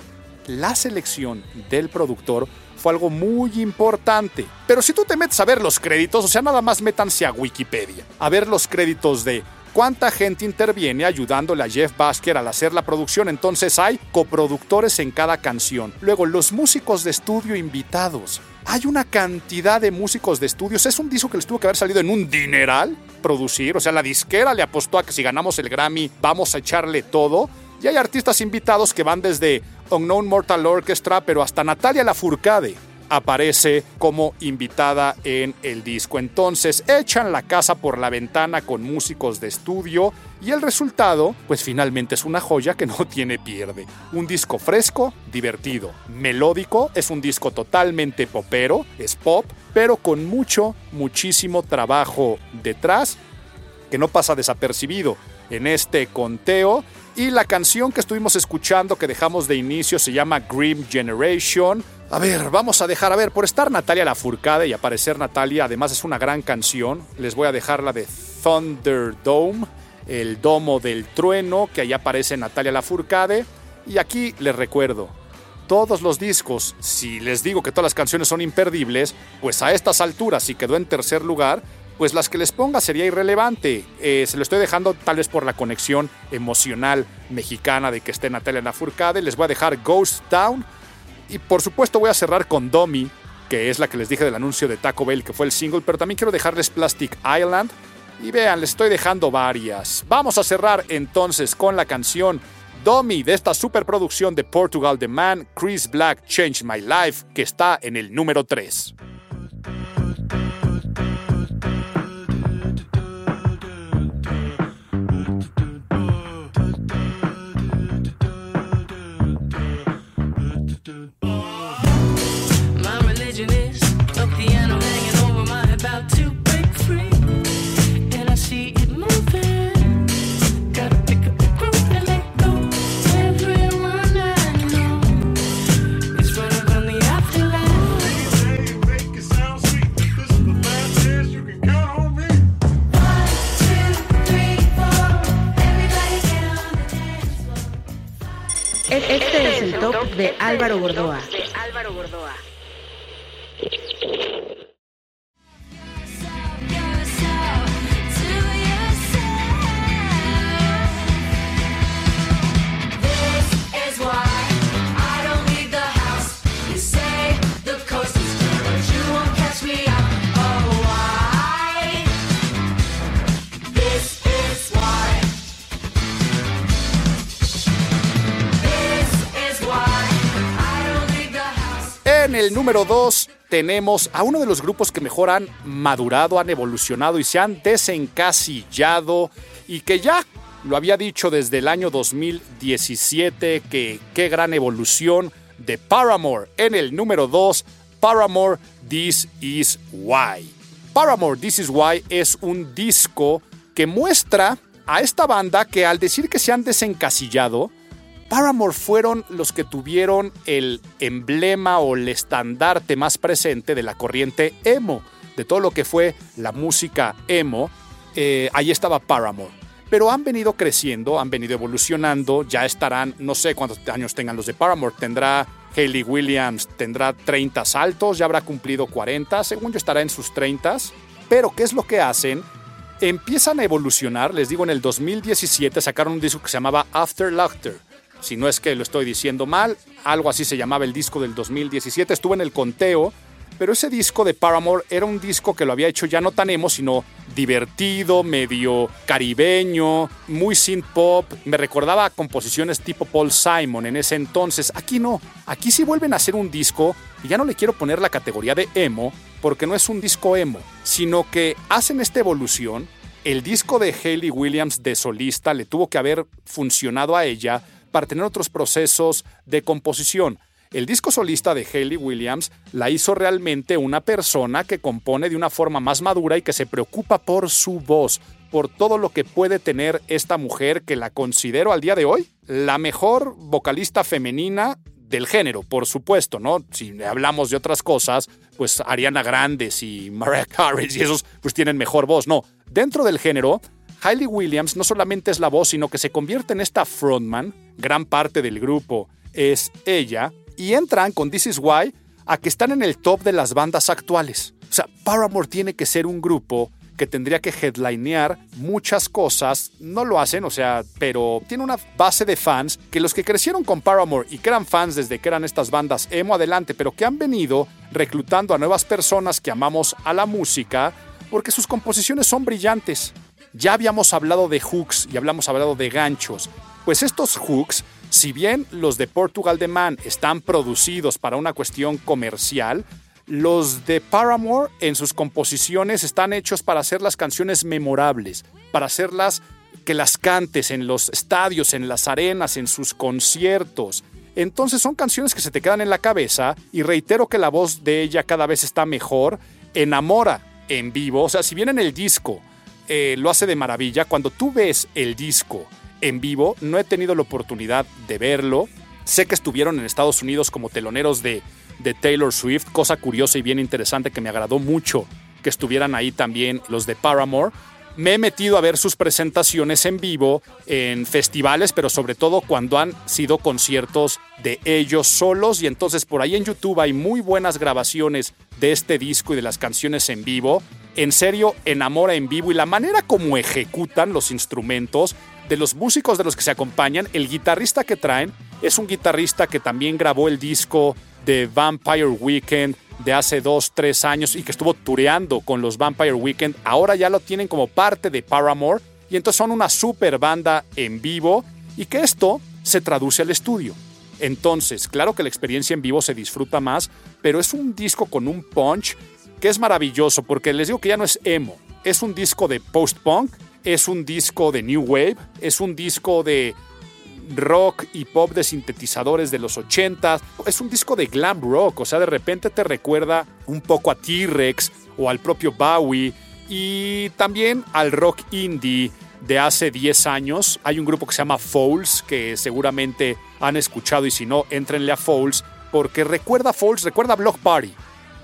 la selección del productor fue algo muy importante. Pero si tú te metes a ver los créditos, o sea, nada más métanse a Wikipedia, a ver los créditos de cuánta gente interviene ayudándole a Jeff Basker al hacer la producción. Entonces hay coproductores en cada canción. Luego, los músicos de estudio invitados. Hay una cantidad de músicos de estudios. Es un disco que les tuvo que haber salido en un dineral producir. O sea, la disquera le apostó a que si ganamos el Grammy vamos a echarle todo. Y hay artistas invitados que van desde Unknown Mortal Orchestra, pero hasta Natalia Lafourcade aparece como invitada en el disco. Entonces echan la casa por la ventana con músicos de estudio y el resultado, pues finalmente es una joya que no tiene pierde. Un disco fresco, divertido, melódico, es un disco totalmente popero, es pop, pero con mucho, muchísimo trabajo detrás que no pasa desapercibido en este conteo. Y la canción que estuvimos escuchando que dejamos de inicio se llama Grim Generation. A ver, vamos a dejar, a ver, por estar Natalia Lafourcade y aparecer Natalia, además es una gran canción, les voy a dejar la de Thunderdome, el domo del trueno, que ahí aparece Natalia Lafourcade. Y aquí les recuerdo, todos los discos, si les digo que todas las canciones son imperdibles, pues a estas alturas, si quedó en tercer lugar, pues las que les ponga sería irrelevante. Eh, se lo estoy dejando tal vez por la conexión emocional mexicana de que esté Natalia Lafourcade. Les voy a dejar Ghost Town. Y por supuesto voy a cerrar con Domi, que es la que les dije del anuncio de Taco Bell, que fue el single. Pero también quiero dejarles Plastic Island. Y vean, les estoy dejando varias. Vamos a cerrar entonces con la canción Domi de esta superproducción de Portugal The Man, Chris Black, Change My Life, que está en el número 3. De Álvaro Gordoa. El número 2 tenemos a uno de los grupos que mejor han madurado, han evolucionado y se han desencasillado y que ya lo había dicho desde el año 2017 que qué gran evolución de Paramore en el número 2, Paramore This Is Why. Paramore This Is Why es un disco que muestra a esta banda que al decir que se han desencasillado, Paramore fueron los que tuvieron el emblema o el estandarte más presente de la corriente emo, de todo lo que fue la música emo. eh, ahí estaba Paramore. Pero han venido creciendo, han venido evolucionando, ya estarán, no sé cuántos años tengan los de Paramore, tendrá Hayley Williams, tendrá 30 saltos, ya habrá cumplido 40, según yo estará en sus 30. Pero ¿qué es lo que hacen? Empiezan a evolucionar, les digo, en el 2017 sacaron un disco que se llamaba After Laughter. Si no es que lo estoy diciendo mal, algo así se llamaba el disco del 2017, estuve en el conteo, pero ese disco de Paramore era un disco que lo había hecho ya no tan emo, sino divertido, medio caribeño, muy synth pop. Me recordaba composiciones tipo Paul Simon en ese entonces. Aquí no, aquí sí vuelven a hacer un disco y ya no le quiero poner la categoría de emo, porque no es un disco emo, sino que hacen esta evolución. El disco de Hayley Williams de solista le tuvo que haber funcionado a ella para tener otros procesos de composición. El disco solista de Hayley Williams la hizo realmente una persona que compone de una forma más madura y que se preocupa por su voz, por todo lo que puede tener esta mujer que la considero al día de hoy la mejor vocalista femenina del género, por supuesto, ¿no? Si hablamos de otras cosas, pues Ariana Grande y Mariah Carey y esos pues tienen mejor voz, no. Dentro del género, Hayley Williams no solamente es la voz, sino que se convierte en esta frontman, gran parte del grupo es ella, y entran con This Is Why a que están en el top de las bandas actuales. O sea, Paramore tiene que ser un grupo que tendría que headlinear muchas cosas, no lo hacen, o sea, pero tiene una base de fans que los que crecieron con Paramore y que eran fans desde que eran estas bandas emo adelante, pero que han venido reclutando a nuevas personas que amamos a la música porque sus composiciones son brillantes. Ya habíamos hablado de hooks y hablamos hablado de ganchos. Pues estos hooks, si bien los de Portugal The Man están producidos para una cuestión comercial, los de Paramore en sus composiciones están hechos para hacer las canciones memorables, para hacerlas que las cantes en los estadios, en las arenas, en sus conciertos. Entonces son canciones que se te quedan en la cabeza y reitero que la voz de ella cada vez está mejor, enamora en vivo, o sea, si bien en el disco eh, lo hace de maravilla, cuando tú ves el disco en vivo, no he tenido la oportunidad de verlo, sé que estuvieron en Estados Unidos como teloneros de, de Taylor Swift, cosa curiosa y bien interesante que me agradó mucho que estuvieran ahí también los de Paramore. Me he metido a ver sus presentaciones en vivo en festivales, pero sobre todo cuando han sido conciertos de ellos solos. Y entonces por ahí en YouTube hay muy buenas grabaciones de este disco y de las canciones en vivo. En serio, enamora en vivo y la manera como ejecutan los instrumentos de los músicos de los que se acompañan. El guitarrista que traen es un guitarrista que también grabó el disco de Vampire Weekend de hace dos, tres años y que estuvo tureando con los Vampire Weekend. Ahora ya lo tienen como parte de Paramore y entonces son una super banda en vivo y que esto se traduce al estudio. Entonces, claro que la experiencia en vivo se disfruta más, pero es un disco con un punch que es maravilloso porque les digo que ya no es emo, es un disco de post-punk, es un disco de new wave, es un disco de rock y pop de sintetizadores de los 80. Es un disco de glam rock, o sea, de repente te recuerda un poco a T-Rex o al propio Bowie y también al rock indie de hace 10 años. Hay un grupo que se llama Fouls, que seguramente han escuchado y si no, entrenle a Fouls, porque recuerda Fouls, recuerda Block Party.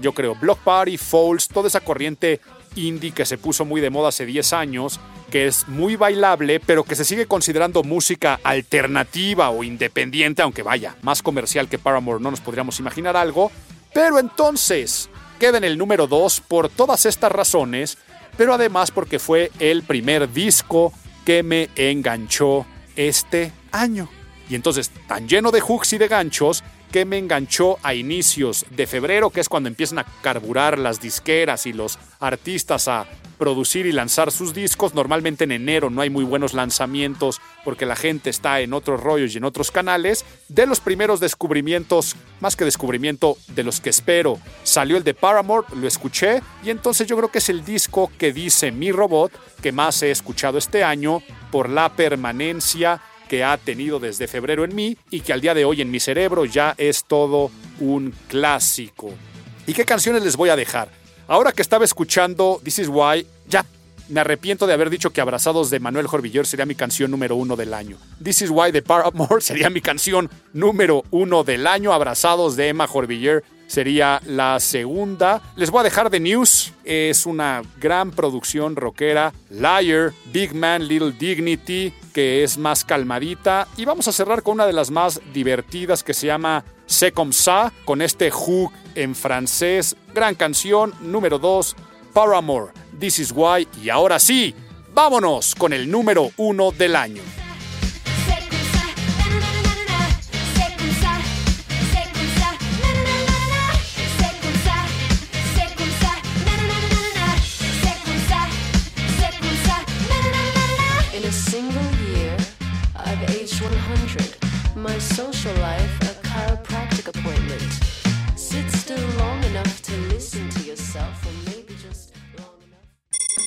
Yo creo, Block Party, Fouls, toda esa corriente indie que se puso muy de moda hace 10 años, que es muy bailable, pero que se sigue considerando música alternativa o independiente, aunque vaya, más comercial que Paramore no nos podríamos imaginar algo. Pero entonces, queda en el número 2 por todas estas razones, pero además porque fue el primer disco que me enganchó este año. Y entonces, tan lleno de hooks y de ganchos, que me enganchó a inicios de febrero, que es cuando empiezan a carburar las disqueras y los artistas a producir y lanzar sus discos. Normalmente en enero no hay muy buenos lanzamientos porque la gente está en otros rollos y en otros canales. De los primeros descubrimientos, más que descubrimiento, de los que espero, salió el de Paramore, lo escuché y entonces yo creo que es el disco que dice Mi Robot que más he escuchado este año por la permanencia que ha tenido desde febrero en mí y que al día de hoy en mi cerebro ya es todo un clásico. ¿Y qué canciones les voy a dejar? Ahora que estaba escuchando This Is Why, ya me arrepiento de haber dicho que Abrazados de Manuel Jorviller sería mi canción número uno del año. This Is Why de Paramore sería mi canción número uno del año. Abrazados de Emma Jorviller sería la segunda. Les voy a dejar The News. Es una gran producción rockera. Liar, Big Man, Little Dignity, que es más calmadita. Y vamos a cerrar con una de las más divertidas que se llama C'est comme ça, con este hook en francés. Gran canción, número 2, Paramore, This Is Why. Y ahora sí, vámonos con el número uno del año.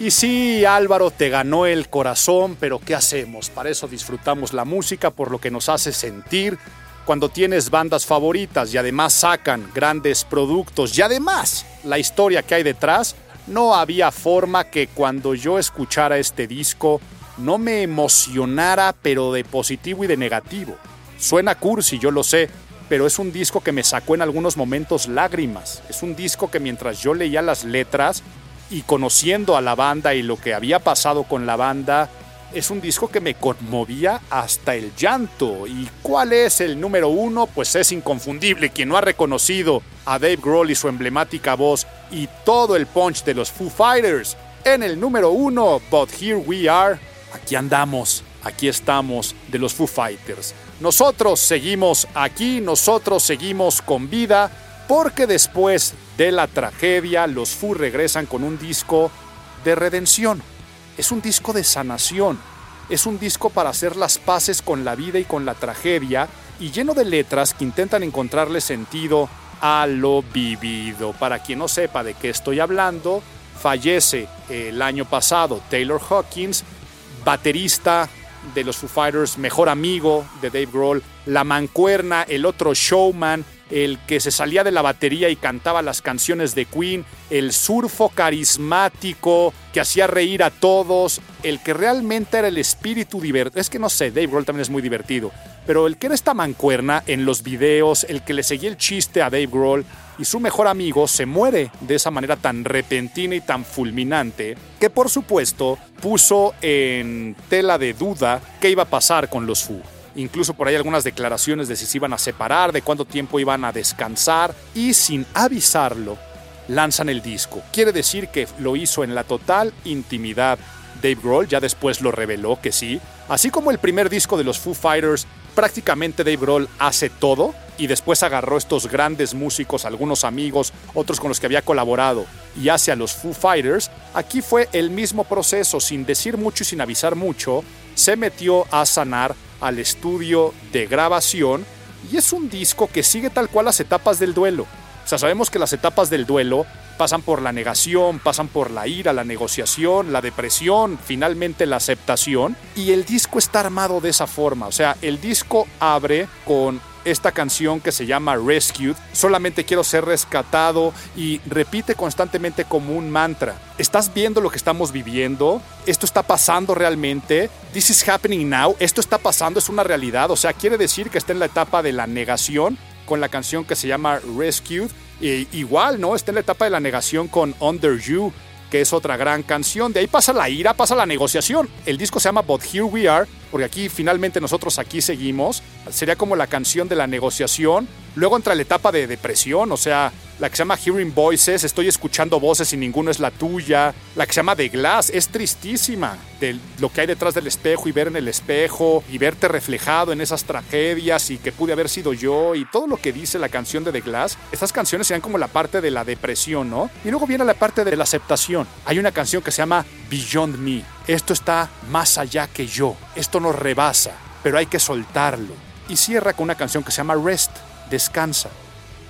Y sí, Álvaro te ganó el corazón, pero ¿qué hacemos? Para eso disfrutamos la música, por lo que nos hace sentir cuando tienes bandas favoritas y además sacan grandes productos y además la historia que hay detrás, no había forma que cuando yo escuchara este disco no me emocionara, pero de positivo y de negativo. Suena cursi, yo lo sé, pero es un disco que me sacó en algunos momentos lágrimas. Es un disco que mientras yo leía las letras y conociendo a la banda y lo que había pasado con la banda, es un disco que me conmovía hasta el llanto. ¿Y cuál es el número uno? Pues es inconfundible. Quien no ha reconocido a Dave Grohl y su emblemática voz y todo el punch de los Foo Fighters. En el número uno, But Here We Are. Aquí andamos, aquí estamos de los Foo Fighters. Nosotros seguimos aquí, nosotros seguimos con vida, porque después de la tragedia, los Foo regresan con un disco de redención. Es un disco de sanación. Es un disco para hacer las paces con la vida y con la tragedia y lleno de letras que intentan encontrarle sentido a lo vivido. Para quien no sepa de qué estoy hablando, fallece el año pasado Taylor Hawkins, baterista de los Foo Fighters, mejor amigo de Dave Grohl, la mancuerna, el otro showman, el que se salía de la batería y cantaba las canciones de Queen, el surfo carismático que hacía reír a todos, el que realmente era el espíritu divertido. Es que no sé, Dave Grohl también es muy divertido, pero el que era esta mancuerna en los videos, el que le seguía el chiste a Dave Grohl y su mejor amigo se muere de esa manera tan repentina y tan fulminante que por supuesto puso en tela de duda qué iba a pasar con los Foo. Incluso por ahí algunas declaraciones de si se iban a separar, de cuánto tiempo iban a descansar y sin avisarlo lanzan el disco. Quiere decir que lo hizo en la total intimidad. Dave Grohl ya después lo reveló que sí. Así como el primer disco de los Foo Fighters, prácticamente Dave Grohl hace todo y después agarró estos grandes músicos, algunos amigos, otros con los que había colaborado y hace a los Foo Fighters. Aquí fue el mismo proceso, sin decir mucho y sin avisar mucho, se metió a sanar al estudio de grabación y es un disco que sigue tal cual las etapas del duelo. O sea, sabemos que las etapas del duelo pasan por la negación, pasan por la ira, la negociación, la depresión, finalmente la aceptación. Y el disco está armado de esa forma. O sea, el disco abre con esta canción que se llama Rescued, solamente quiero ser rescatado y repite constantemente como un mantra. ¿Estás viendo lo que estamos viviendo? ¿Esto está pasando realmente? ¿This is happening now? ¿Esto está pasando? ¿Es una realidad? O sea, quiere decir que está en la etapa de la negación con la canción que se llama Rescued. E igual, ¿no? Está en la etapa de la negación con Under You, que es otra gran canción. De ahí pasa la ira, pasa la negociación. El disco se llama But Here We Are, porque aquí finalmente nosotros aquí seguimos. Sería como la canción de la negociación. Luego entra la etapa de depresión, o sea, la que se llama Hearing Voices, estoy escuchando voces y ninguno es la tuya. La que se llama The Glass, es tristísima. De lo que hay detrás del espejo y ver en el espejo y verte reflejado en esas tragedias y que pude haber sido yo y todo lo que dice la canción de The Glass. Estas canciones serían como la parte de la depresión, ¿no? Y luego viene la parte de la aceptación. Hay una canción que se llama Beyond Me. Esto está más allá que yo. Esto nos rebasa, pero hay que soltarlo. Y cierra con una canción que se llama Rest, descansa.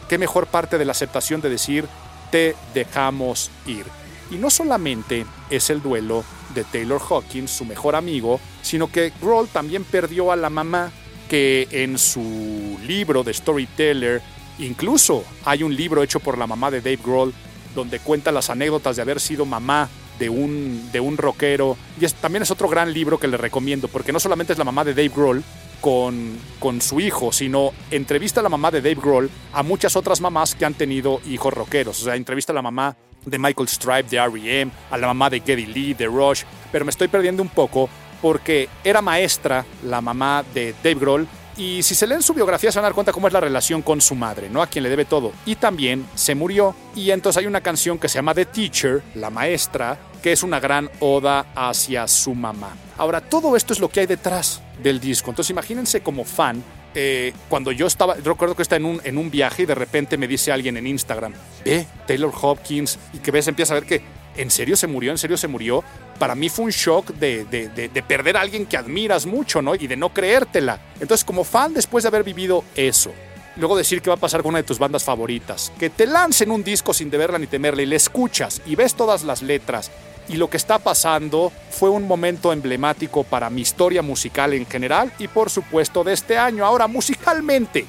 Qué mejor parte de la aceptación de decir, te dejamos ir. Y no solamente es el duelo de Taylor Hawkins, su mejor amigo, sino que Grohl también perdió a la mamá, que en su libro de Storyteller, incluso hay un libro hecho por la mamá de Dave Grohl, donde cuenta las anécdotas de haber sido mamá de un, de un rockero. Y es- también es otro gran libro que le recomiendo, porque no solamente es la mamá de Dave Grohl con, con su hijo, sino entrevista a la mamá de Dave Grohl a muchas otras mamás que han tenido hijos rockeros. O sea, entrevista a la mamá de Michael Stipe, de R.E.M., a la mamá de Geddy Lee, de Rush, pero me estoy perdiendo un poco porque era maestra la mamá de Dave Grohl y si se leen su biografía se van a dar cuenta cómo es la relación con su madre, ¿no? A quien le debe todo. Y también se murió. Y entonces hay una canción que se llama The Teacher, la maestra, que es una gran oda hacia su mamá. Ahora, todo esto es lo que hay detrás del disco. Entonces imagínense como fan, eh, cuando yo estaba, yo recuerdo que está en un, en un viaje y de repente me dice alguien en Instagram, ve, Taylor Hopkins, y que ves, empieza a ver que en serio se murió, en serio se murió. Para mí fue un shock de, de- de- de perder a alguien que admiras mucho, ¿no? Y de no creértela. Entonces, como fan, después de haber vivido eso, luego decir qué va a pasar con una de tus bandas favoritas, que te lancen un disco sin deberla ni temerla y le escuchas y ves todas las letras y lo que está pasando fue un momento emblemático para mi historia musical en general y por supuesto de este año. Ahora, musicalmente,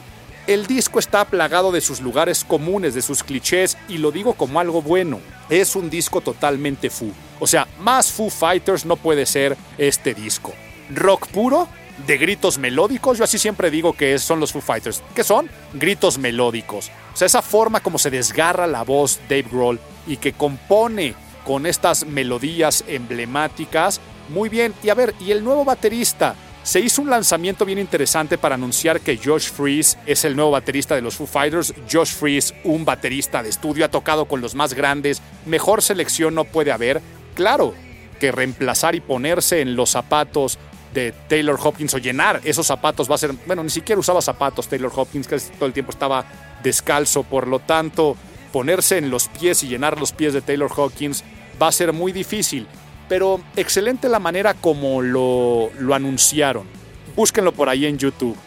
el disco está plagado de sus lugares comunes, de sus clichés, y lo digo como algo bueno. Es un disco totalmente Foo. O sea, más Foo Fighters no puede ser este disco. Rock puro, de gritos melódicos. Yo así siempre digo que son los Foo Fighters. ¿Qué son? Gritos melódicos. O sea, esa forma como se desgarra la voz Dave Grohl y que compone con estas melodías emblemáticas. Muy bien. Y a ver, ¿y el nuevo baterista? Se hizo un lanzamiento bien interesante para anunciar que Josh Freeze es el nuevo baterista de los Foo Fighters. Josh Freeze, un baterista de estudio, ha tocado con los más grandes. Mejor selección no puede haber. Claro que reemplazar y ponerse en los zapatos de Taylor Hopkins o llenar esos zapatos va a ser, bueno, ni siquiera usaba zapatos Taylor Hopkins, que todo el tiempo estaba descalzo, por lo tanto, ponerse en los pies y llenar los pies de Taylor Hawkins va a ser muy difícil, pero excelente la manera como lo, lo anunciaron. Búsquenlo por ahí en YouTube.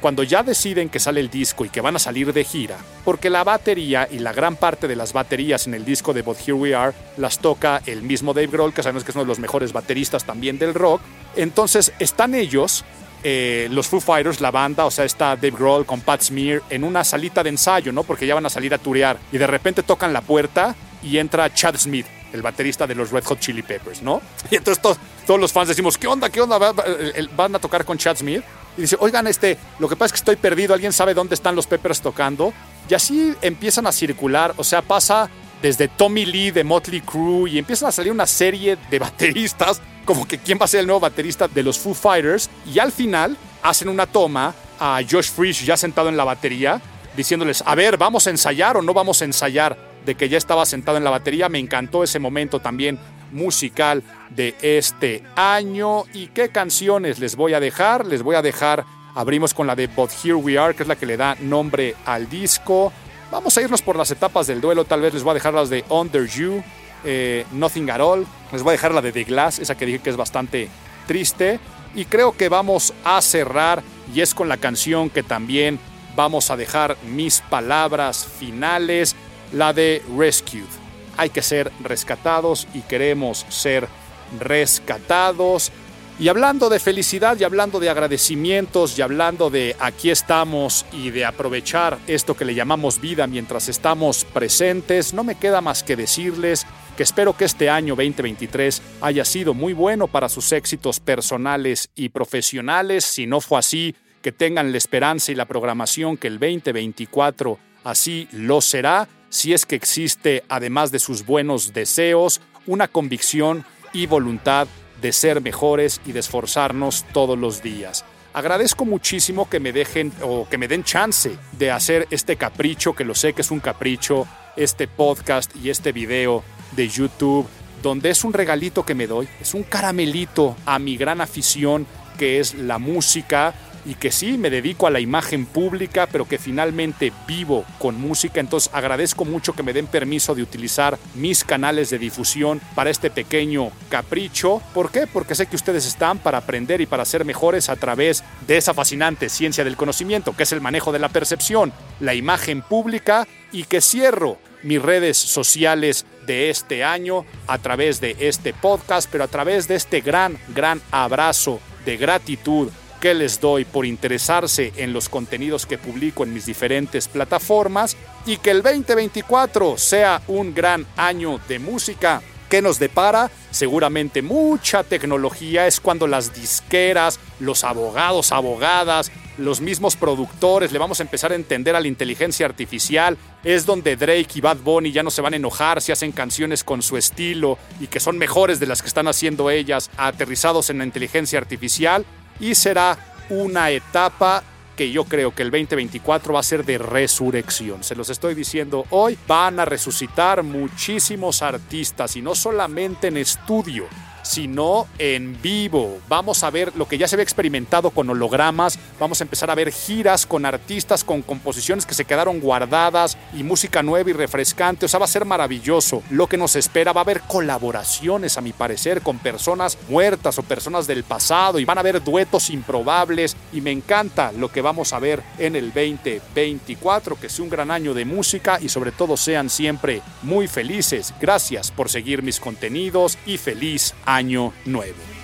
Cuando ya deciden que sale el disco y que van a salir de gira, porque la batería y la gran parte de las baterías en el disco de But Here We Are las toca el mismo Dave Grohl, que sabemos que es uno de los mejores bateristas también del rock. Entonces están ellos, eh, los Foo Fighters, la banda, o sea, está Dave Grohl con Pat Smear en una salita de ensayo, ¿no? Porque ya van a salir a turear y de repente tocan la puerta y entra Chad Smith, el baterista de los Red Hot Chili Peppers, ¿no? Y entonces todos, todos los fans decimos, ¿qué onda? ¿Qué onda? ¿Va- va- el- ¿Van a tocar con Chad Smith? Y dice, oigan, este, lo que pasa es que estoy perdido, ¿alguien sabe dónde están los Peppers tocando? Y así empiezan a circular, o sea, pasa desde Tommy Lee de Motley Crue y empiezan a salir una serie de bateristas, como que quién va a ser el nuevo baterista de los Foo Fighters, y al final hacen una toma a Josh Freeze ya sentado en la batería, diciéndoles, a ver, ¿vamos a ensayar o no vamos a ensayar? De que ya estaba sentado en la batería, me encantó ese momento también musical de este año. ¿Y qué canciones les voy a dejar? Les voy a dejar, abrimos con la de But Here We Are, que es la que le da nombre al disco. Vamos a irnos por las etapas del duelo, tal vez les voy a dejar las de Under You, eh, Nothing at All, les voy a dejar la de The Glass, esa que dije que es bastante triste. Y creo que vamos a cerrar, y es con la canción que también vamos a dejar mis palabras finales, la de Rescued. Hay que ser rescatados y queremos ser rescatados. Y hablando de felicidad y hablando de agradecimientos y hablando de aquí estamos y de aprovechar esto que le llamamos vida mientras estamos presentes, no me queda más que decirles que espero que este año 2023 haya sido muy bueno para sus éxitos personales y profesionales. Si no fue así, que tengan la esperanza y la programación que el 2024 así lo será, si es que existe, además de sus buenos deseos, una convicción y voluntad de ser mejores y de esforzarnos todos los días. Agradezco muchísimo que me dejen o que me den chance de hacer este capricho, que lo sé que es un capricho, este podcast y este video de YouTube, donde es un regalito que me doy, es un caramelito a mi gran afición que es la música y que sí me dedico a la imagen pública, pero que finalmente vivo con música. Entonces agradezco mucho que me den permiso de utilizar mis canales de difusión para este pequeño capricho. ¿Por qué? Porque sé que ustedes están para aprender y para ser mejores a través de esa fascinante ciencia del conocimiento, que es el manejo de la percepción, la imagen pública y que cierro mis redes sociales de este año a través de este podcast, pero a través de este gran, gran abrazo de gratitud que les doy por interesarse en los contenidos que publico en mis diferentes plataformas y que el 2024 sea un gran año de música que nos depara seguramente mucha tecnología es cuando las disqueras, los abogados, abogadas, los mismos productores le vamos a empezar a entender a la inteligencia artificial. Es donde Drake y Bad Bunny ya no se van a enojar si hacen canciones con su estilo y que son mejores de las que están haciendo ellas, aterrizados en la inteligencia artificial. Y será una etapa que yo creo que el 2024 va a ser de resurrección. Se los estoy diciendo hoy, van a resucitar muchísimos artistas y no solamente en estudio, sino en vivo. Vamos a ver lo que ya se había experimentado con hologramas, vamos a empezar a ver giras con artistas, con composiciones que se quedaron guardadas y música nueva y refrescante. O sea, va a ser maravilloso lo que nos espera. Va a haber colaboraciones, a mi parecer, con personas muertas o personas del pasado y van a haber duetos improbables y me encanta lo que vamos a ver en el 2024, que sea un gran año de música y sobre todo sean siempre muy felices. Gracias por seguir mis contenidos y feliz año nuevo.